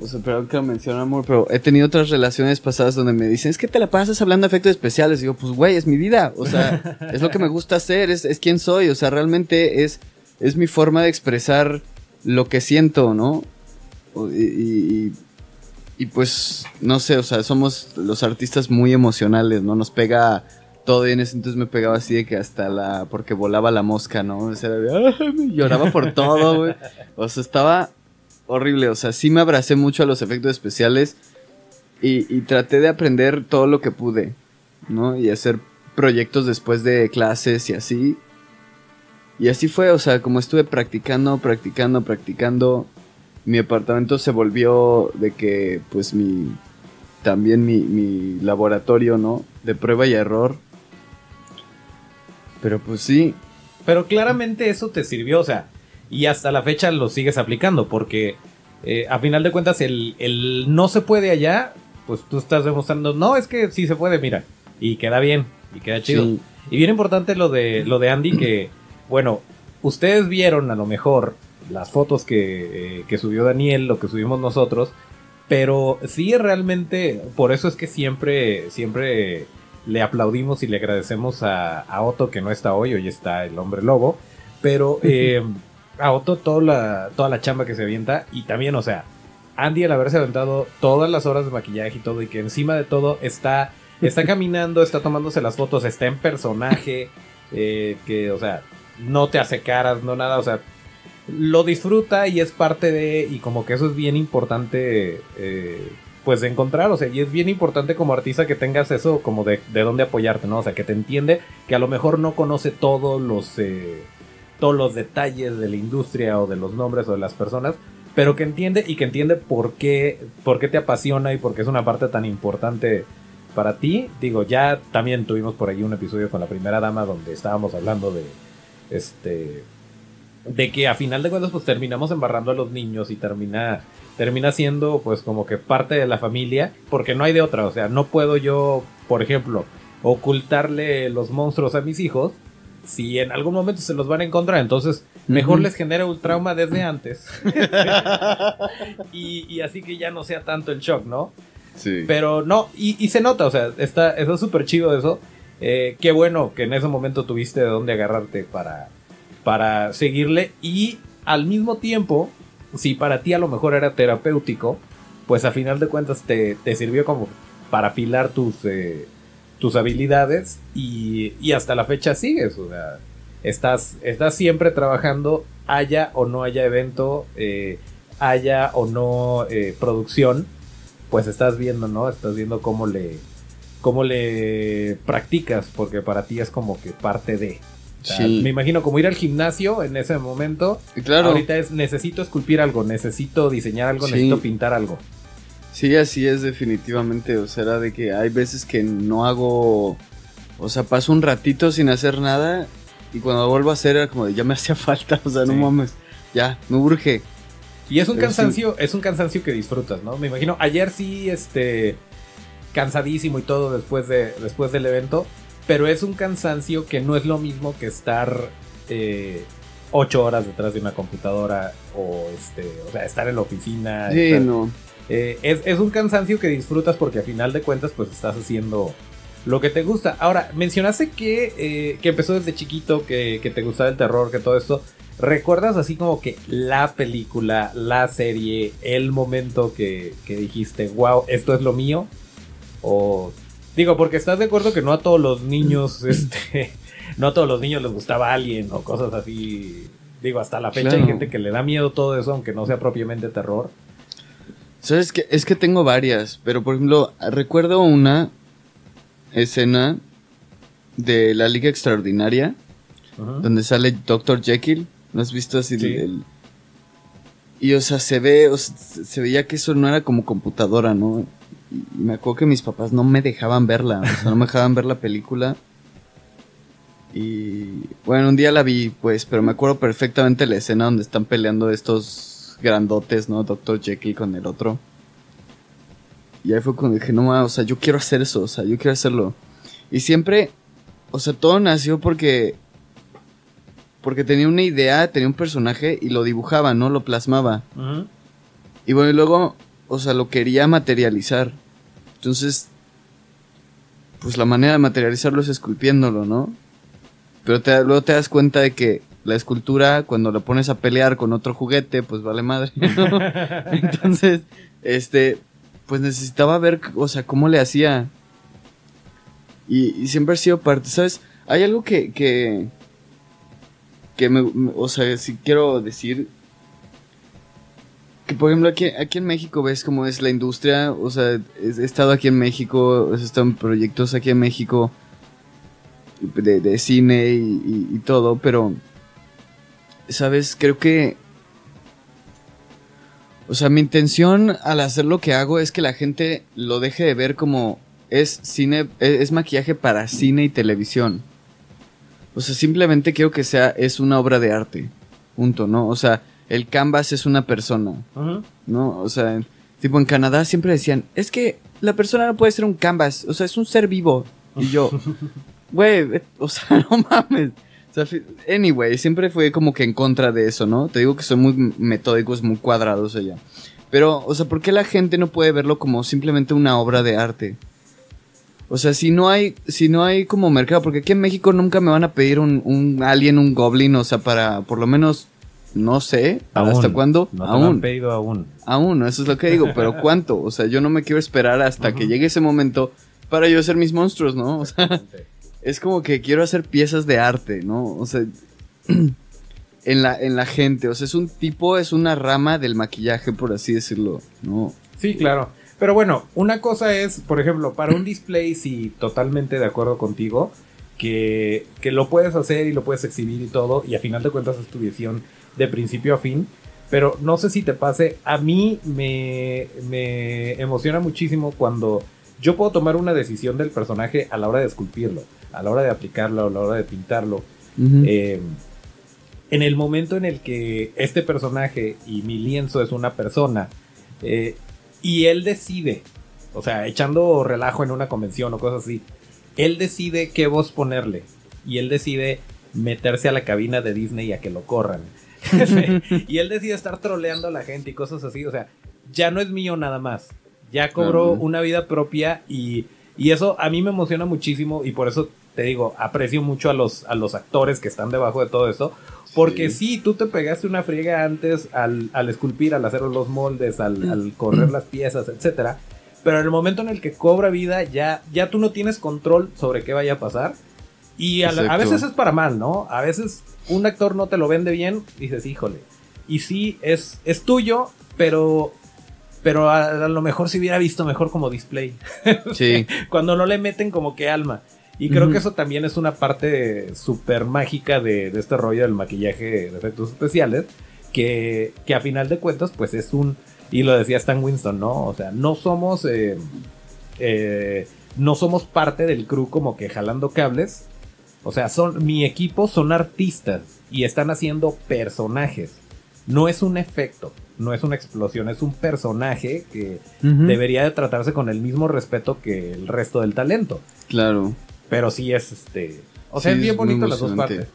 o sea, perdón que lo menciono, amor, pero he tenido otras relaciones pasadas donde me dicen, es que te la pasas hablando de efectos especiales. Y digo, pues, güey, es mi vida. O sea, es lo que me gusta hacer, es, es quien soy. O sea, realmente es, es mi forma de expresar lo que siento, ¿no? Y, y- pues, no sé, o sea, somos los artistas muy emocionales, ¿no? Nos pega todo y en ese entonces me pegaba así de que hasta la... porque volaba la mosca, ¿no? O sea, lloraba por todo, güey. O sea, estaba horrible, o sea, sí me abracé mucho a los efectos especiales y, y traté de aprender todo lo que pude, ¿no? Y hacer proyectos después de clases y así. Y así fue, o sea, como estuve practicando, practicando, practicando, mi apartamento se volvió de que, pues, mi, también mi, mi laboratorio, ¿no? De prueba y error. Pero pues sí, Pero claramente eso te sirvió, o sea, y hasta la fecha lo sigues aplicando, porque eh, a final de cuentas el, el no se puede allá, pues tú estás demostrando, no, es que sí se puede, mira, y queda bien, y queda chido. Sí. Y bien importante lo de, lo de Andy, que, bueno, ustedes vieron a lo mejor las fotos que, eh, que subió Daniel, lo que subimos nosotros, pero sí realmente, por eso es que siempre, siempre le aplaudimos y le agradecemos a, a Otto que no está hoy, hoy está el hombre lobo, pero eh, a Otto toda la, toda la chamba que se avienta y también, o sea, Andy al haberse aventado todas las horas de maquillaje y todo y que encima de todo está, está caminando, está tomándose las fotos, está en personaje, eh, que, o sea, no te hace caras, no nada, o sea, lo disfruta y es parte de, y como que eso es bien importante, eh, pues de encontrar, o sea, y es bien importante como artista que tengas eso como de, de dónde apoyarte, ¿no? O sea, que te entiende, que a lo mejor no conoce todos los, eh, todos los detalles de la industria o de los nombres o de las personas, pero que entiende y que entiende por qué, por qué te apasiona y por qué es una parte tan importante para ti. Digo, ya también tuvimos por ahí un episodio con la primera dama donde estábamos hablando de, este, de que a final de cuentas pues terminamos embarrando a los niños y termina termina siendo pues como que parte de la familia porque no hay de otra, o sea, no puedo yo, por ejemplo, ocultarle los monstruos a mis hijos si en algún momento se los van a encontrar, entonces mejor les genera un trauma desde antes y, y así que ya no sea tanto el shock, ¿no? sí. Pero no, y, y se nota, o sea, está está súper chido eso. Eh, qué bueno que en ese momento tuviste de dónde agarrarte para, para seguirle. Y al mismo tiempo, si para ti a lo mejor era terapéutico, pues a final de cuentas te, te sirvió como para afilar tus, eh, tus habilidades y, y hasta la fecha sigues. O sea, estás, estás siempre trabajando, haya o no haya evento, eh, haya o no eh, producción pues estás viendo, ¿no? Estás viendo cómo le cómo le practicas, porque para ti es como que parte de. O sea, Sí. Me imagino como ir al gimnasio en ese momento. claro. Ahorita es necesito esculpir algo, necesito diseñar algo, Sí. necesito pintar algo. Sí, así es definitivamente. O sea, era de que hay veces que no hago... O sea, paso un ratito sin hacer nada y cuando vuelvo a hacer era como de ya me hacía falta. O sea, no mames. Ya, me urge. Y es un Pero cansancio, es un cansancio que disfrutas, ¿no? Me imagino, ayer sí, este, cansadísimo y todo después, de, después del evento, pero es un cansancio que no es lo mismo que estar eh, ocho horas detrás de una computadora o, este, o sea, estar en la oficina. Sí, estar- no. eh, es, es un cansancio que disfrutas porque a final de cuentas pues estás haciendo lo que te gusta. Ahora, mencionaste que, eh, que empezó desde chiquito, que, que te gustaba el terror, que todo esto. ¿Recuerdas así como que la película, la serie, el momento que, que dijiste, wow, esto es lo mío? O digo, porque estás de acuerdo que no a todos los niños, este, no a todos los niños les gustaba Alien o cosas así. Digo, hasta la fecha Claro. hay gente que le da miedo todo eso, aunque no sea propiamente terror. ¿Sabes qué? Es que tengo varias, pero por ejemplo, recuerdo una escena de la Liga Extraordinaria donde sale Dr. Jekyll. ¿No has visto así el- Sí. el- Y o sea, se ve, o sea, se veía que eso no era como computadora, ¿no? Y me acuerdo que mis papás no me dejaban verla, o sea, no me dejaban ver la película. Y bueno, un día la vi, pues, pero me acuerdo perfectamente la escena donde están peleando estos grandotes, ¿no? Dr. Jekyll con el otro. Y ahí fue cuando dije, no, ma, o sea, yo quiero hacer eso, o sea, yo quiero hacerlo. Y siempre, o sea, todo nació porque porque tenía una idea, tenía un personaje y lo dibujaba, ¿no? Lo plasmaba. Y bueno, y luego, o sea, lo quería materializar. Entonces, pues la manera de materializarlo es esculpiéndolo, ¿no? Pero te- luego te das cuenta de que la escultura, cuando la pones a pelear con otro juguete, pues vale madre, ¿no? Entonces, este, pues necesitaba ver, o sea, cómo le hacía. Y, y siempre ha sido parte, ¿sabes? Hay algo que, que, que me, me- o sea, si quiero decir, por ejemplo aquí, aquí en México ves cómo es la industria, o sea, he estado aquí en México, he estado en proyectos aquí en México de, cine y, todo, pero, ¿sabes? Creo que, o sea, mi intención al hacer lo que hago es que la gente lo deje de ver como es cine, es, es maquillaje para cine y televisión. O sea, simplemente quiero que sea, es una obra de arte. Punto, ¿no? O sea, el canvas es una persona, ¿no? O sea, tipo en Canadá siempre decían, es que la persona no puede ser un canvas, o sea, es un ser vivo. Y yo, güey, o sea, no mames. O sea, anyway, siempre fue como que en contra de eso, ¿no? Te digo que son muy metódicos, muy cuadrados allá. Pero, o sea, ¿por qué la gente no puede verlo como simplemente una obra de arte? O sea, si no hay, si no hay como mercado, porque aquí en México nunca me van a pedir un, un alien, un goblin, o sea, para por lo menos, no sé, hasta Aún. cuándo, No te lo han aún, pedido aún. aún, eso es lo que digo, pero ¿cuánto? O sea, yo no me quiero esperar hasta que llegue ese momento para yo hacer mis monstruos, ¿no? O sea, es como que quiero hacer piezas de arte, ¿no? O sea, en la, en la gente, o sea, es un tipo, es una rama del maquillaje, por así decirlo, ¿no? Sí, claro. Pero bueno, una cosa es, por ejemplo, para un display, sí, totalmente de acuerdo contigo, que, que lo puedes hacer y lo puedes exhibir y todo, y a final de cuentas es tu visión de principio a fin. Pero no sé si te pase, a mí me, me emociona muchísimo cuando yo puedo tomar una decisión del personaje a la hora de esculpirlo, a la hora de aplicarlo, a la hora de pintarlo. Eh, en el momento en el que este personaje y mi lienzo es una persona eh, y él decide, o sea, echando relajo en una convención o cosas así, él decide qué voz ponerle y él decide meterse a la cabina de Disney a que lo corran. y él decide estar troleando a la gente y cosas así, o sea, ya no es mío nada más, ya cobró una vida propia y, y eso a mí me emociona muchísimo y por eso te digo, aprecio mucho a los, a los actores que están debajo de todo esto. Porque sí, tú te pegaste una friega antes al, al esculpir, al hacer los moldes, al, al correr las piezas, etcétera. Pero en el momento en el que cobra vida, ya, ya tú no tienes control sobre qué vaya a pasar. Y a, la- a veces es para mal, ¿no? A veces un actor no te lo vende bien, dices, híjole. Y sí, es, es tuyo, pero, pero a, a lo mejor se hubiera visto mejor como display Sí, cuando no le meten como que alma. Y creo que eso también es una parte súper mágica de, de este rollo del maquillaje de efectos especiales, que, que a final de cuentas, pues es un, y lo decía Stan Winston, ¿no? O sea, no somos, eh, eh, no somos parte del crew como que jalando cables. O sea, son, mi equipo son artistas y están haciendo personajes. No es un efecto, no es una explosión, es un personaje que debería de tratarse con el mismo respeto que el resto del talento. claro. Pero sí es este. O sea, Sí, es bien bonito las dos partes.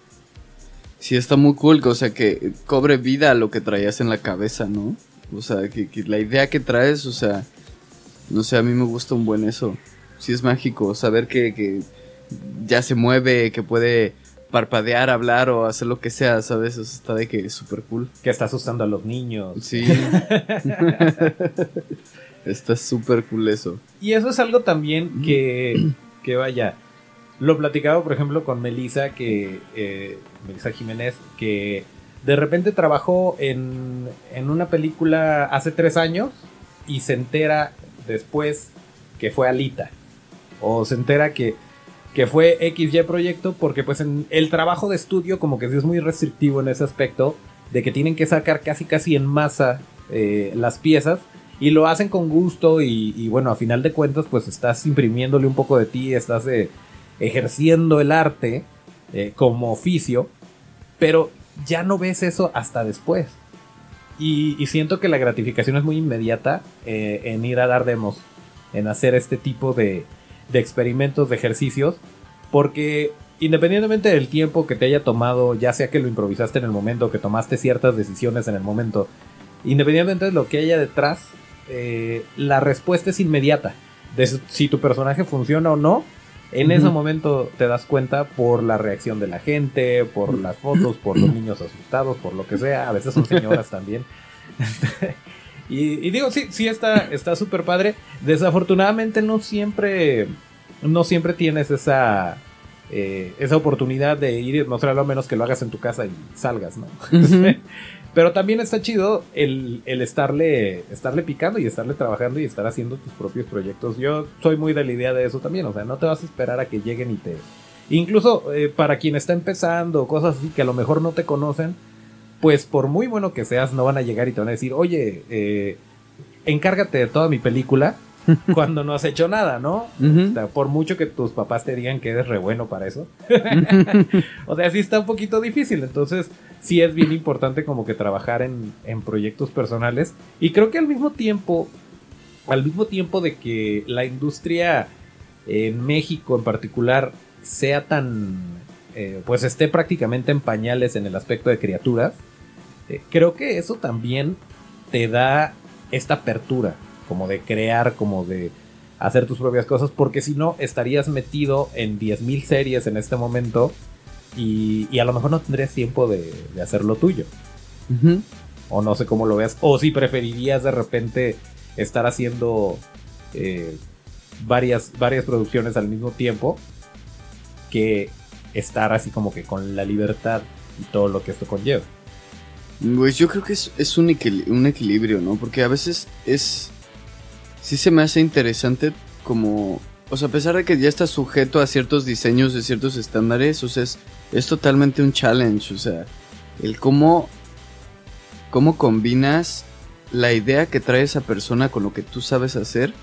Sí, está muy cool, o sea, que cobre vida lo que traías en la cabeza, ¿no? O sea, que, que la idea que traes, o sea, no sé, a mí me gusta un buen eso. Sí es mágico, saber que, que ya se mueve, que puede parpadear, hablar o hacer lo que sea, ¿sabes? Eso está de que es súper cool. Que está asustando a los niños. Sí. está súper cool eso. Y eso es algo también que, que vaya. Lo platicaba, por ejemplo, con Melissa, que. Eh, Melissa Jiménez, que de repente trabajó en, en una película hace tres años y se entera después que fue Alita. O se entera que, que fue XY proyecto porque pues el trabajo de estudio como que sí es muy restrictivo en ese aspecto de que tienen que sacar casi casi en masa eh, las piezas y lo hacen con gusto y, y, bueno, a final de cuentas pues estás imprimiéndole un poco de ti, estás eh, ejerciendo el arte eh, como oficio, pero ya no ves eso hasta después. Y, y siento que la gratificación es muy inmediata eh, en ir a dar demos, en hacer este tipo de, de experimentos, de ejercicios, porque independientemente del tiempo que te haya tomado, ya sea que lo improvisaste en el momento, que tomaste ciertas decisiones en el momento, independientemente de lo que haya detrás, eh, la respuesta es inmediata. De si tu personaje funciona o no, en ese momento te das cuenta por la reacción de la gente, por las fotos, por los niños asustados, por lo que sea. A veces son señoras también. Y, y digo, sí, sí está está súper padre. Desafortunadamente no siempre, no siempre tienes esa, eh, esa oportunidad de ir y mostrarlo a menos que lo hagas en tu casa y salgas, ¿no? Pero también está chido el, el estarle, estarle picando y estarle trabajando y estar haciendo tus propios proyectos. Yo soy muy de la idea de eso también, o sea, no te vas a esperar a que lleguen y te... Incluso eh, para quien está empezando, cosas así que a lo mejor no te conocen, pues por muy bueno que seas, no van a llegar y te van a decir, oye, eh, encárgate de toda mi película, cuando no has hecho nada, ¿no? Ujú. O sea, por mucho que tus papás te digan que eres re bueno para eso. o sea, sí está un poquito difícil. Entonces, sí es bien importante como que trabajar en, en proyectos personales. Y creo que al mismo tiempo, al mismo tiempo de que la industria en México en particular sea tan, eh, pues esté prácticamente en pañales en el aspecto de criaturas, eh, creo que eso también te da esta apertura, como de crear, como de hacer tus propias cosas, porque si no estarías metido en 10.000 series en este momento y, y a lo mejor no tendrías tiempo de, de hacer lo tuyo. O no sé cómo lo veas. O si preferirías de repente estar haciendo eh, varias, varias producciones al mismo tiempo que estar así como que con la libertad y todo lo que esto conlleva. Pues yo creo que es, un, equil- un equilibrio, ¿no? Porque a veces es... Sí se me hace interesante como... O sea, a pesar de que ya estás sujeto a ciertos diseños de ciertos estándares, o sea, es, es totalmente un challenge, o sea, el cómo... Cómo combinas la idea que trae esa persona con lo que tú sabes hacer.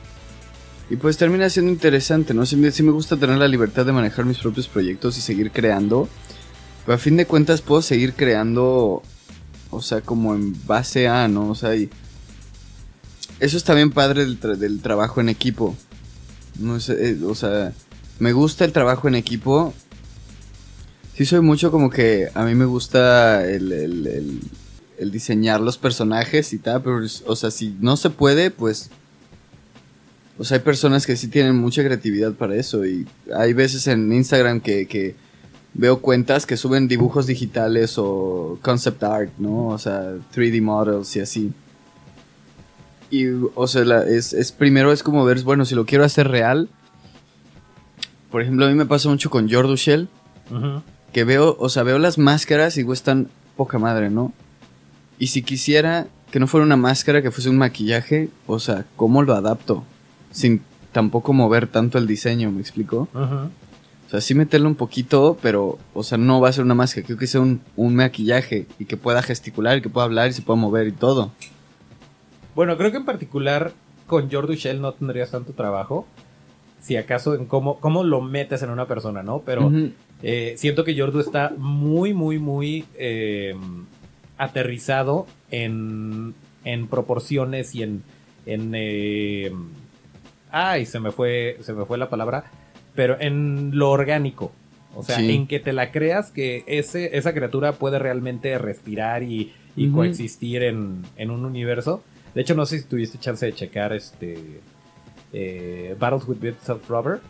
Y pues termina siendo interesante, ¿no? Sí, sí me gusta tener la libertad de manejar mis propios proyectos y seguir creando. Pero a fin de cuentas puedo seguir creando o sea, como en base a, ¿no? O sea, y eso es también padre del, tra- del trabajo en equipo. No sé, eh, o sea, me gusta el trabajo en equipo. Sí soy mucho como que a mí me gusta el, el- diseñar los personajes y tal, pero, o sea, si no se puede, pues... O sea, hay personas que sí tienen mucha creatividad para eso y hay veces en Instagram que, que veo cuentas que suben dibujos digitales o concept art, ¿no? O sea, 3D models y así. Y, o sea, la- es, es primero es como ver, bueno, si lo quiero hacer real. Por ejemplo, a mí me pasa mucho con Jordu Shell, que veo, o sea, veo las máscaras y digo, están poca madre, ¿no? Y si quisiera que no fuera una máscara, que fuese un maquillaje, o sea, ¿cómo lo adapto? Sin tampoco mover tanto el diseño, ¿me explico? O sea, sí meterle un poquito, pero, o sea, no va a ser una máscara. Creo que sea un, un maquillaje y que pueda gesticular, y que pueda hablar y se pueda mover y todo. Bueno, creo que en particular con Jordu Shell no tendrías tanto trabajo. Si acaso en cómo, cómo lo metes en una persona, ¿no? Pero eh, siento que Jordu está muy, muy, muy eh, aterrizado en, en proporciones y en. en eh, ay, se me fue. Se me fue la palabra. Pero en lo orgánico. O sea, Sí. en que te la creas que ese, esa criatura puede realmente respirar y, y coexistir en, en un universo. De hecho, no sé si tuviste chance de checar este eh, Battles with Bits of Rubber.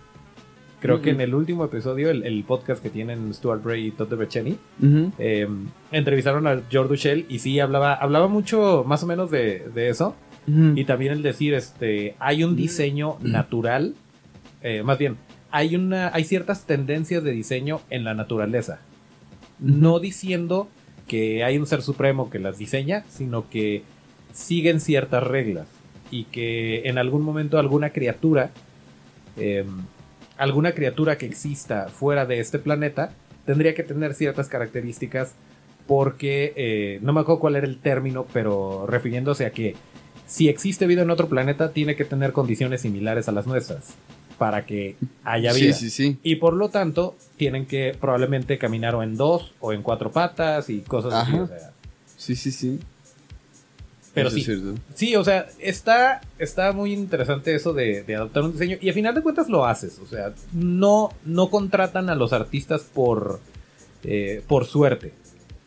Creo que en el último episodio, el, el podcast que tienen Stuart Bray y Todd Ujú. eh, entrevistaron a Jordu Shell y sí hablaba, hablaba mucho más o menos de, de eso. Y también el decir, este, hay un diseño natural, eh, más bien, hay una, hay ciertas tendencias de diseño en la naturaleza. No diciendo que hay un ser supremo que las diseña, sino que siguen ciertas reglas. Y que en algún momento alguna criatura, eh, alguna criatura que exista fuera de este planeta, tendría que tener ciertas características porque, eh, no me acuerdo cuál era el término, pero refiriéndose a que si existe vida en otro planeta, tiene que tener condiciones similares a las nuestras para que haya vida. Sí, sí, sí. Y por lo tanto, tienen que probablemente caminar o en dos o en cuatro patas y cosas así. Ajá. o sea. Sí, sí, sí. Pero Eso sí, es cierto. sí, o sea, está, está muy interesante eso de, de adoptar un diseño y a final de cuentas lo haces. O sea, no, no contratan a los artistas por, eh, por suerte.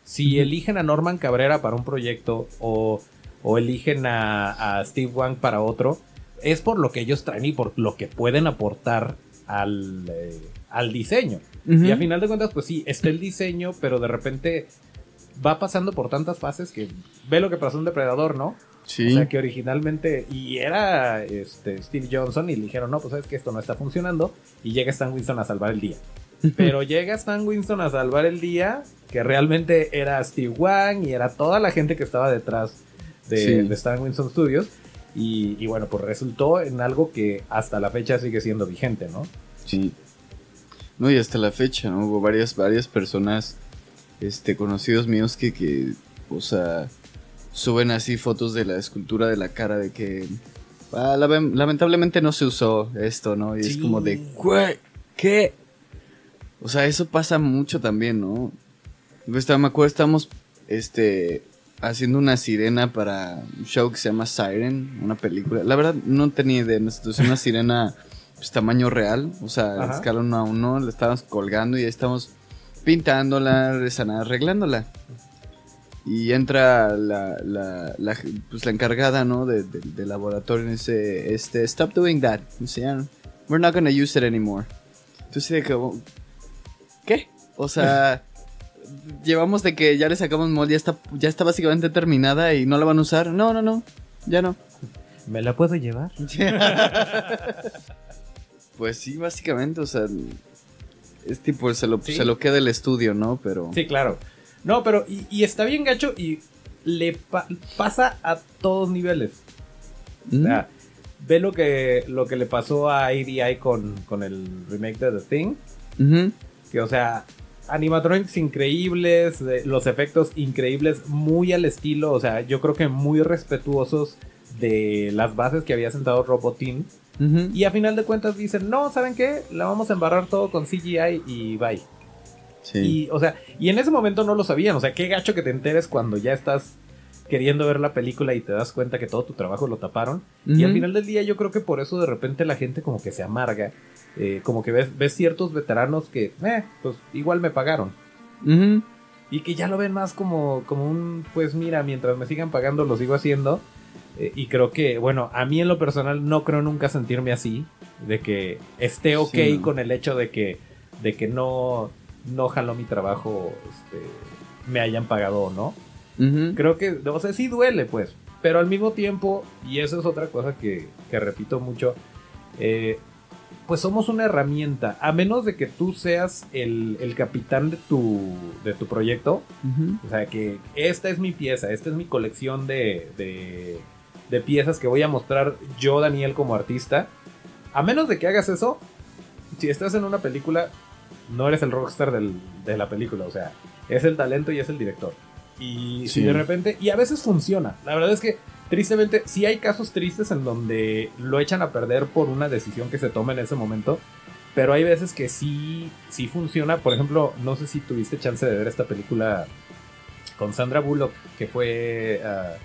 Si eligen a Norman Cabrera para un proyecto o, o eligen a, a Steve Wang para otro, es por lo que ellos traen y por lo que pueden aportar al, eh, al diseño. Y a final de cuentas, pues sí, está el diseño, pero de repente va pasando por tantas fases que ve lo que pasó en Depredador, ¿no? Sí. O sea, que originalmente, y era este, Steve Johnson, y le dijeron, no, pues sabes que esto no está funcionando, y llega Stan Winston a salvar el día. Pero llega Stan Winston a salvar el día, que realmente era Steve Wang, y era toda la gente que estaba detrás de, Sí. de Stan Winston Studios, y, y bueno, pues resultó en algo que hasta la fecha sigue siendo vigente, ¿no? Sí. No, y hasta la fecha, ¿no? Hubo varias, varias personas, este, conocidos míos que, que, o sea, suben así fotos de la escultura de la cara de que ah, lame- lamentablemente no se usó esto, ¿no? Y es como de, "¿Qué? ¿qué? O sea, eso pasa mucho también, ¿no? Pues, me acuerdo, estábamos, este, haciendo una sirena para un show que se llama Siren, una película. La verdad, no tenía idea, es una sirena, pues, tamaño real, o sea, Ajá. escala uno a uno, la estábamos colgando y ahí estamos pintándola, arreglándola. Y entra la, la, la, pues la encargada, ¿no? De, de- del laboratorio y dice, este, stop doing that. Dice, "Ya, we're not gonna use it anymore. Entonces, de como, ¿qué? O sea, llevamos de que ya le sacamos molde, ya está, ya está básicamente terminada y no la van a usar. No, no, no, ya no. ¿Me la puedo llevar? Pues sí, básicamente, o sea, es tipo, se lo, Sí. se lo queda el estudio, ¿no? Pero... Sí, claro. No, pero y, y está bien gacho y le pa- pasa a todos niveles. O ¿Mm? sea, ve lo que, lo que le pasó a ADI con, con el remake de The Thing. Que, o sea, animatronics increíbles, los efectos increíbles, muy al estilo, o sea, yo creo que muy respetuosos de las bases que había sentado Robotin. Y a final de cuentas dicen, no, ¿saben qué? La vamos a embarrar todo con CGI y bye. Sí. Y, o sea, y en ese momento no lo sabían. O sea, qué gacho que te enteres cuando ya estás queriendo ver la película y te das cuenta que todo tu trabajo lo taparon. Y al final del día yo creo que por eso de repente la gente como que se amarga. Eh, como que ves, ves ciertos veteranos que, eh, pues igual me pagaron. Y que ya lo ven más como, como un, pues mira, mientras me sigan pagando lo sigo haciendo. Eh, y creo que, bueno, a mí en lo personal no creo nunca sentirme así. De que esté ok Sí, no. con el hecho de que, de que no, no jaló mi trabajo, este, me hayan pagado o no. Creo que, o sea, sí duele, pues. Pero al mismo tiempo, y eso es otra cosa que, que repito mucho, eh, pues somos una herramienta. A menos de que tú seas el, el capitán de tu, de tu proyecto, o sea, que esta es mi pieza, esta es mi colección de, de, de piezas que voy a mostrar yo, Daniel, como artista. A menos de que hagas eso, si estás en una película, no eres el rockstar del- de la película, o sea, es el talento y es el director. Y si Sí. de repente, y a veces funciona. La verdad es que, tristemente, sí hay casos tristes en donde lo echan a perder por una decisión que se toma en ese momento. Pero hay veces que sí, sí funciona. Por ejemplo, no sé si tuviste chance de ver esta película con Sandra Bullock, que fue, ah,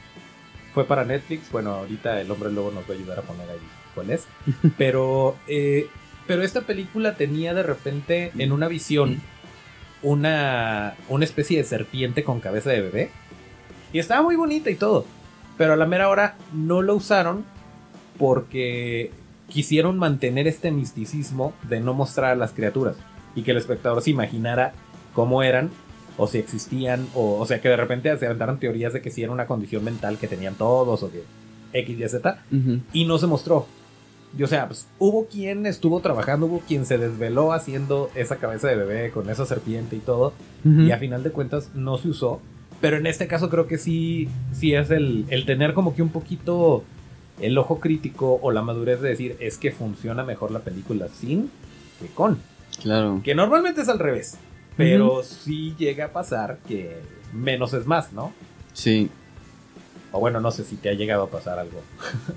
fue para Netflix. Bueno, ahorita el hombre lobo nos va a ayudar a poner ahí cuál es. Pero, eh, pero esta película tenía de repente en una visión una, una especie de serpiente con cabeza de bebé. Y estaba muy bonita y todo. Pero a la mera hora no lo usaron porque quisieron mantener este misticismo de no mostrar a las criaturas y que el espectador se imaginara cómo eran o si existían o, o sea que de repente se aventaron teorías de que si era una condición mental que tenían todos o que X, Y, Z y no se mostró. Y o sea, pues, hubo quien estuvo trabajando, hubo quien se desveló haciendo esa cabeza de bebé con esa serpiente y todo y a final de cuentas no se usó. Pero en este caso creo que sí, sí es el, el tener como que un poquito el ojo crítico o la madurez de decir es que funciona mejor la película sin que con. Claro. Que normalmente es al revés. Pero sí llega a pasar que menos es más, ¿no? Sí. O bueno, no sé si te ha llegado a pasar algo.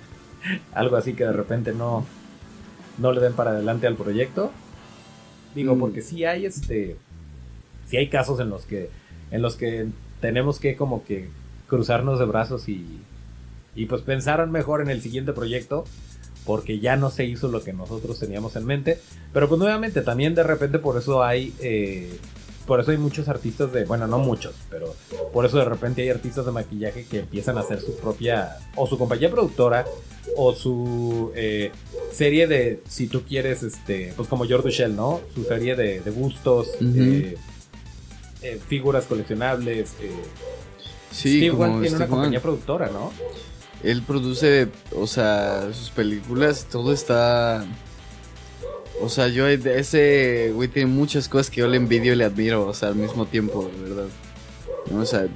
algo así que de repente no, no le den para adelante al proyecto. Digo, Mm. porque sí hay este. Sí hay casos en los que. En los que tenemos que como que cruzarnos de brazos y. Y pues pensaron mejor en el siguiente proyecto. Porque ya no se hizo lo que nosotros teníamos en mente. Pero pues nuevamente, también de repente por eso hay. eh, por eso hay muchos artistas de. Bueno, no muchos, pero por eso de repente hay artistas de maquillaje que empiezan a hacer su propia, o su compañía productora, o su eh, serie de, si tú quieres, este, pues como George Shell, ¿no? Su serie de, de eh, eh, figuras coleccionables. eh. Sí, Steve como Wan tiene Steve una compañía productora, ¿no? Él produce, o sea, sus películas, todo está... O sea, yo ese güey tiene muchas cosas que yo le envidio y le admiro, o sea, al mismo tiempo, de verdad. ¿No? O sea,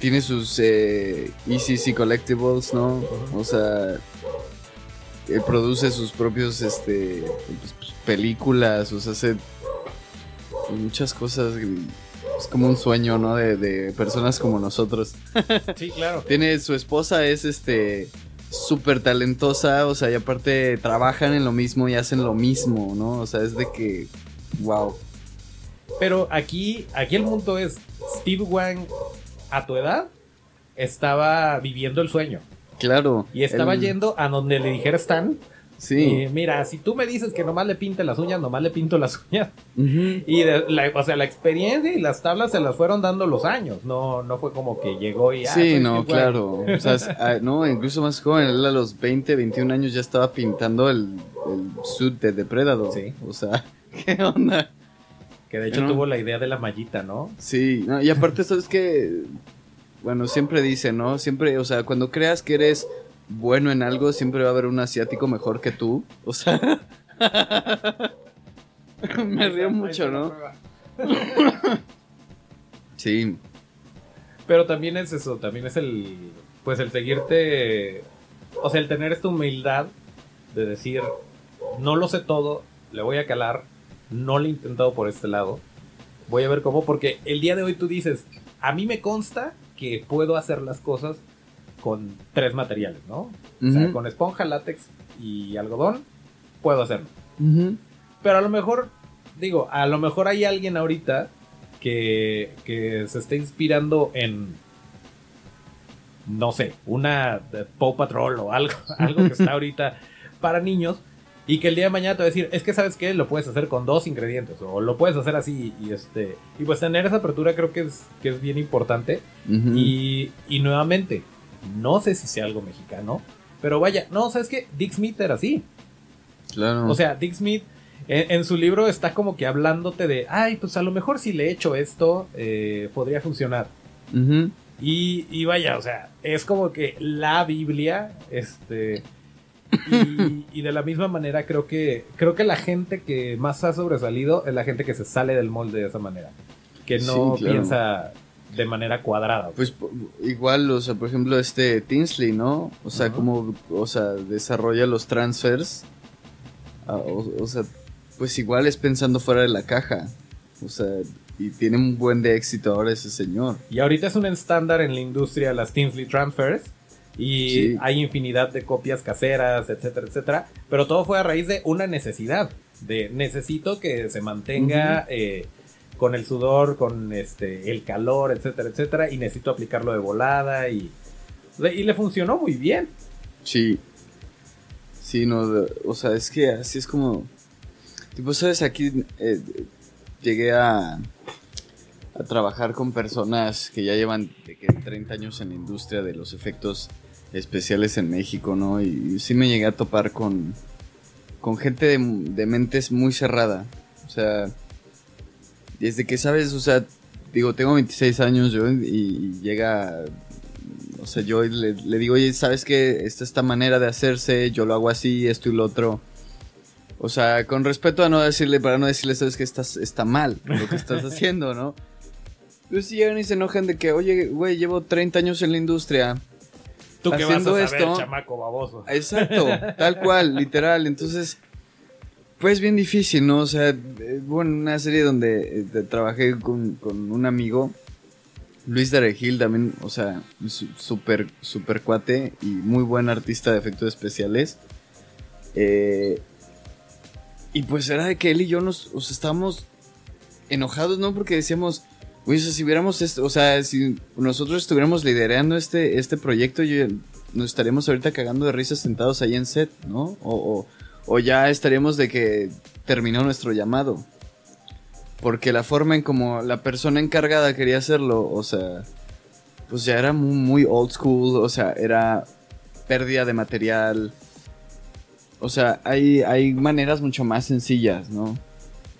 tiene sus eh, ECC Collectibles, ¿no? O sea, él produce sus propios, este, pues, pues, películas, o sea, hace muchas cosas. Es como un sueño, ¿no? De, de personas como nosotros. Sí, claro. Tiene su esposa, es este. súper talentosa, o sea, y aparte trabajan en lo mismo y hacen lo mismo, ¿no? O sea, es de que, wow. Pero aquí, aquí el punto es, Steve Wang, a tu edad, estaba viviendo el sueño. Claro. Y estaba el- yendo a donde le dijera Stan. Sí. mira, si tú me dices que nomás le pinte las uñas, nomás le pinto las uñas. Y, de- la, o sea, la experiencia y las tablas se las fueron dando los años. No, no fue como que llegó y... ah, Sí, no, claro. O sea, es- ah, no, incluso más joven, él a los 20, 21 años ya estaba pintando el, el suit de Depredador. Sí. O sea, ¿qué onda? Que de hecho No. tuvo la idea de la mallita, ¿no? Sí, no, y aparte, ¿sabes que Bueno, siempre dice, ¿no? Siempre, o sea, cuando creas que eres bueno en algo, siempre va a haber un asiático mejor que tú. O sea... Me río mucho, ¿no? Sí, Pero también es eso, también es el, pues el seguirte, o sea, el tener esta humildad de decir, no lo sé todo, le voy a calar, no lo he intentado por este lado, voy a ver cómo, porque el día de hoy tú dices, a mí me consta que puedo hacer las cosas con tres materiales, ¿no? O sea, con esponja, látex y algodón, puedo hacerlo. Pero a lo mejor, digo, a lo mejor hay alguien ahorita que, que se está inspirando en, no sé, una de Paw Patrol o algo, algo que está ahorita para niños y que el día de mañana te va a decir, es que sabes que lo puedes hacer con dos ingredientes o lo puedes hacer así y este y pues tener esa apertura creo que es que es bien importante. Y, y nuevamente no sé si sea algo mexicano pero vaya no sabes que Dick Smith era así Claro. o sea, Dick Smith en, en su libro está como que hablándote de, ay, pues a lo mejor si le echo esto, eh, podría funcionar. Y, y vaya, o sea, es como que la Biblia, este... Y, y de la misma manera creo que creo que la gente que más ha sobresalido es la gente que se sale del molde de esa manera. Que no Sí, claro. piensa de manera cuadrada. Pues igual, o sea, por ejemplo, este Tinsley, ¿no? O sea, como, o sea, desarrolla los transfers. Ah, o, o sea, pues igual es pensando fuera de la caja. O sea, y tiene un buen de éxito ahora ese señor. Y ahorita es un estándar en la industria las Tinsley Transfers. Y Sí. hay infinidad de copias caseras, etcétera, etcétera. Pero todo fue a raíz de una necesidad. De necesito que se mantenga eh, con el sudor, con este el calor, etcétera, etcétera. Y necesito aplicarlo de volada. Y, y le funcionó muy bien. Sí. Sí, no, o sea, es que así es como... Tipo, ¿sabes? Aquí eh, llegué a, a trabajar con personas que ya llevan de que 30 años en la industria de los efectos especiales en México, ¿no? Y, sí me llegué a topar con, con gente de mentes muy cerrada. O sea, desde que sabes, o sea, digo, tengo 26 años yo y, llega o sea, yo le, le digo, oye, ¿sabes qué? Esta esta manera de hacerse, yo lo hago así, esto y lo otro. O sea, con respeto a no decirle, para no decirle, ¿sabes que estás, está mal lo que estás haciendo, no? Pero si llegan y se enojan de que, oye, güey, llevo 30 años en la industria. Tú que vas a saber, esto- chamaco baboso. Exacto, tal cual, literal. Entonces, pues bien difícil, ¿no? O sea, eh, bueno, una serie donde eh, trabajé con, con un amigo, Luis Darejil también, o sea, súper, súper cuate y muy buen artista de efectos especiales. Eh, y pues era de que él y yo nos, o estábamos enojados, ¿no? Porque decíamos, güey, o sea, si hubiéramos, esto, o sea, si nosotros estuviéramos liderando este, este proyecto, yo, nos estaríamos ahorita cagando de risas sentados ahí en set, ¿no? O, o ya estaríamos de que terminó nuestro llamado. Porque la forma en como la persona encargada quería hacerlo, o sea, pues ya era muy, muy old school, o sea, era pérdida de material. O sea, hay, hay maneras mucho más sencillas, ¿no?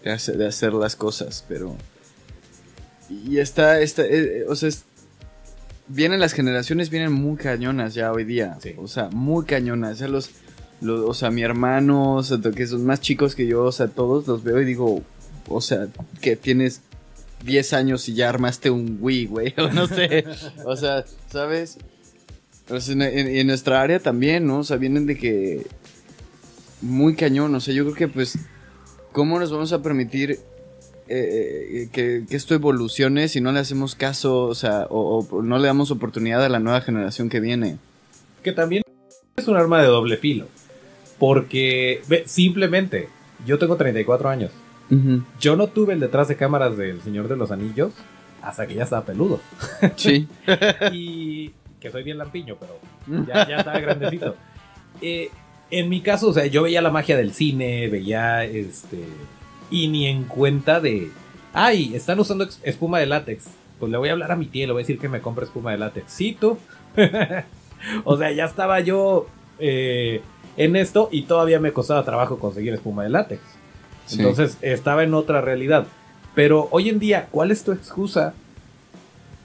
De hacer, de hacer las cosas, pero... Y está, está eh, eh, o sea, es- vienen las generaciones, vienen muy cañonas ya hoy día. Sí. O sea, muy cañonas. Ya los, los- o sea, mi hermano, o sea, que son más chicos que yo, o sea, todos los veo y digo, o sea, que tienes 10 años y ya armaste un Wii, güey, o no sé. o sea, ¿sabes? O sea, en, nuestra área también, ¿no? O sea, vienen de que muy cañón, o sea, yo creo que pues, ¿cómo nos vamos a permitir eh, eh, que, esto evolucione si no le hacemos caso, o sea, o, o no le damos oportunidad a la nueva generación que viene? Que también es un arma de doble filo. Porque simplemente, yo tengo 34 años. Ujú. Yo no tuve el detrás de cámaras del Señor de los Anillos hasta que ya estaba peludo. Sí. y que soy bien lampiño, pero ya, ya estaba grandecito. Eh, en mi caso, o sea, yo veía la magia del cine, veía este. Y ni en cuenta de. Ay, están usando espuma de látex. Pues le voy a hablar a mi tía, y le voy a decir que me compre espuma de látex. Sí, tú. o sea, ya estaba yo eh, en esto y todavía me costaba trabajo conseguir espuma de látex. Sí. Entonces estaba en otra realidad. Pero hoy en día, ¿cuál es tu excusa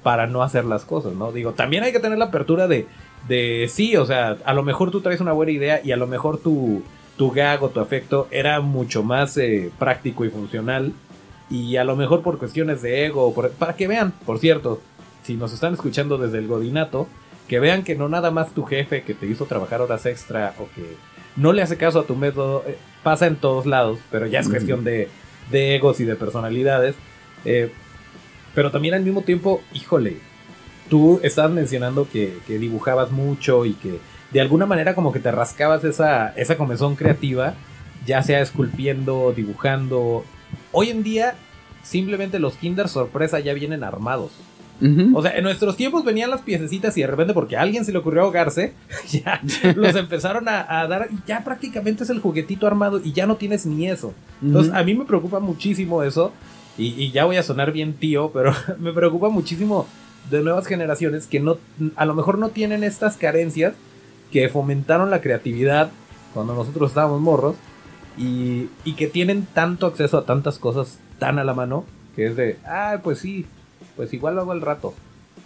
para no hacer las cosas? ¿no? Digo, también hay que tener la apertura de, de sí, o sea, a lo mejor tú traes una buena idea y a lo mejor tu, tu gag o tu afecto era mucho más eh, práctico y funcional. Y a lo mejor por cuestiones de ego, por- para que vean, por cierto, si nos están escuchando desde el Godinato, que vean que no nada más tu jefe que te hizo trabajar horas extra o que no le hace caso a tu método, eh, pasa en todos lados, pero ya es cuestión de, de egos y de personalidades. Eh, pero también al mismo tiempo, híjole, tú estabas mencionando que, que dibujabas mucho y que de alguna manera como que te rascabas esa, esa comezón creativa, ya sea esculpiendo, dibujando. Hoy en día, simplemente los Kinder sorpresa ya vienen armados. O sea, en nuestros tiempos venían las piececitas y de repente porque a alguien se le ocurrió ahogarse, ya los empezaron a, a dar y ya prácticamente es el juguetito armado y ya no tienes ni eso. Entonces, a mí me preocupa muchísimo eso y, y ya voy a sonar bien tío, pero me preocupa muchísimo de nuevas generaciones que no, a lo mejor no tienen estas carencias que fomentaron la creatividad cuando nosotros estábamos morros y, y que tienen tanto acceso a tantas cosas tan a la mano que es de, ah, pues sí, pues igual lo hago al rato.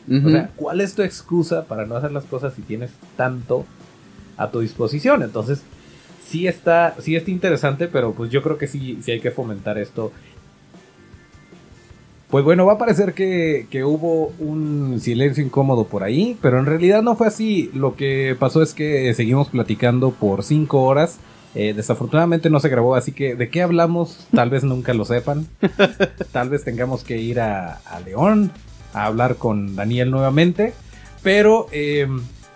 O sea, ¿cuál es tu excusa para no hacer las cosas si tienes tanto a tu disposición? Entonces, sí está, sí está interesante, pero pues yo creo que sí, sí hay que fomentar esto. Pues bueno, va a parecer que, que hubo un silencio incómodo por ahí, pero en realidad no fue así. Lo que pasó es que seguimos platicando por cinco horas. Eh, desafortunadamente no se grabó, así que ¿de qué hablamos? Tal vez nunca lo sepan. Tal vez tengamos que ir a, a León a hablar con Daniel nuevamente. Pero, eh,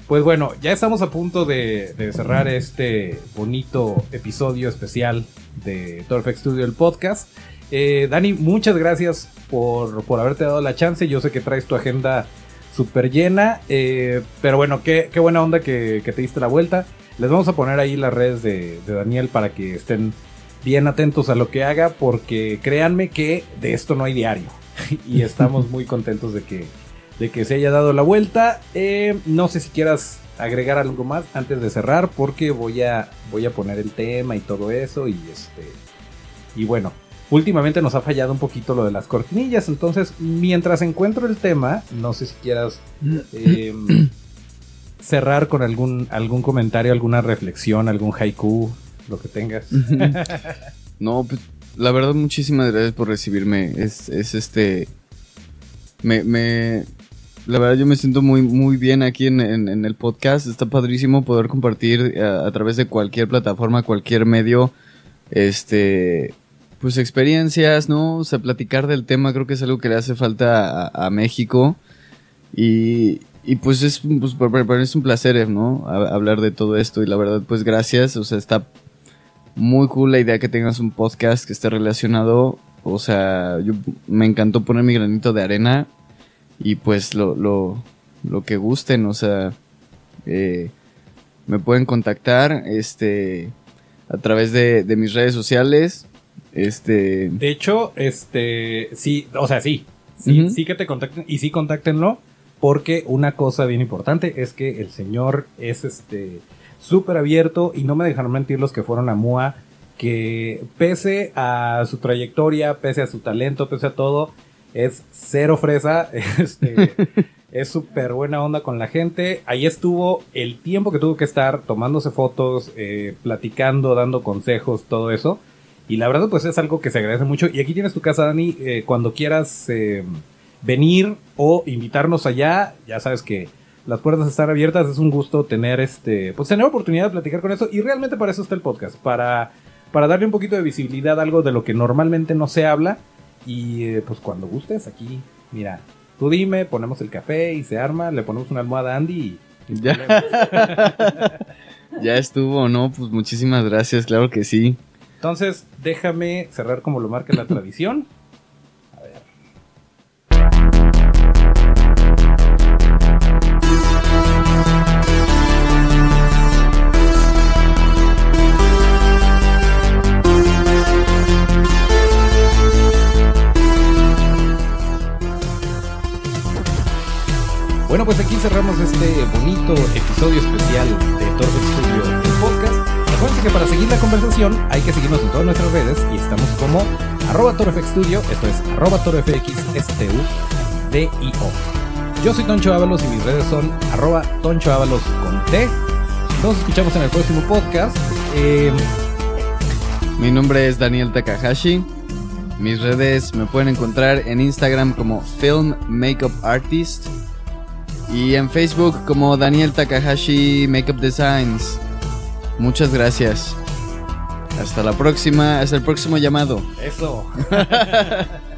pues bueno, ya estamos a punto de, de cerrar este bonito episodio especial de Torfex Studio, el podcast. Eh, Dani, muchas gracias por, por haberte dado la chance. Yo sé que traes tu agenda súper llena. eh, pero bueno, qué, qué buena onda que, que te diste la vuelta. Les vamos a poner ahí las redes de, de Daniel para que estén bien atentos a lo que haga. Porque créanme que de esto no hay diario. y estamos muy contentos de que, de que se haya dado la vuelta. Eh, no sé si quieras agregar algo más antes de cerrar. Porque voy a, voy a poner el tema y todo eso. Y este. Y bueno, últimamente nos ha fallado un poquito lo de las cortinillas. Entonces, mientras encuentro el tema, no sé si quieras eh, cerrar con algún, algún comentario, alguna reflexión, algún haiku, lo que tengas. No, pues la verdad muchísimas gracias por recibirme. Es, es este... Me. La verdad yo me siento muy, muy bien aquí en, el podcast. Está padrísimo poder compartir eh, a, través de cualquier plataforma, cualquier medio, este... Pues experiencias, ¿no? O sea, platicar del tema creo que es algo que le hace falta a México. Y, y pues es, pues, es un placer, ¿no? A- hablar de todo esto. Y la verdad, pues gracias. O sea, está muy cool la idea que tengas un podcast que esté relacionado. O sea, yo me encantó poner mi granito de arena y pues lo, lo, lo que gusten, o sea, eh, me pueden contactar este a través de, de mis redes sociales. Este, De hecho, este, sí, o sea, sí, sí, sí que te contacten y sí contáctenlo, porque una cosa bien importante es que el señor es este súper abierto y no me dejaron mentir los que fueron a MUA, que pese a su trayectoria, pese a su talento, pese a todo, es cero fresa, este, es súper buena onda con la gente. Ahí estuvo el tiempo que tuvo que estar tomándose fotos, eh, platicando, dando consejos, todo eso. Y la verdad, pues es algo que se agradece mucho. Y aquí tienes tu casa, Dani. eh, cuando quieras eh, venir o invitarnos allá, ya sabes que las puertas están abiertas. Es un gusto tener este, pues tener oportunidad de platicar con eso. Y realmente para eso está el podcast, para, para darle un poquito de visibilidad a algo de lo que normalmente no se habla. Y eh, pues cuando gustes, aquí, mira, tú dime, ponemos el café y se arma, le ponemos una almohada a Andy y. Ya. Ya estuvo, ¿no? Pues muchísimas gracias, claro que sí. Entonces, déjame cerrar como lo marca la tradición. Bueno, pues aquí cerramos este bonito episodio especial de Torbe Studio, podcast. Recuerden que para seguir la conversación hay que seguirnos en todas nuestras redes y estamos como arroba Studio, esto es arroba. Yo soy Toncho Ábalos y mis redes son arroba Toncho Ábalos con T. Nos escuchamos en el próximo podcast. Eh, Mi nombre es Daniel Takahashi. Mis redes me pueden encontrar en Instagram como Film Makeup Artist y en Facebook como Daniel Takahashi Makeup Designs. Muchas gracias. Hasta la próxima, hasta el próximo llamado. eso.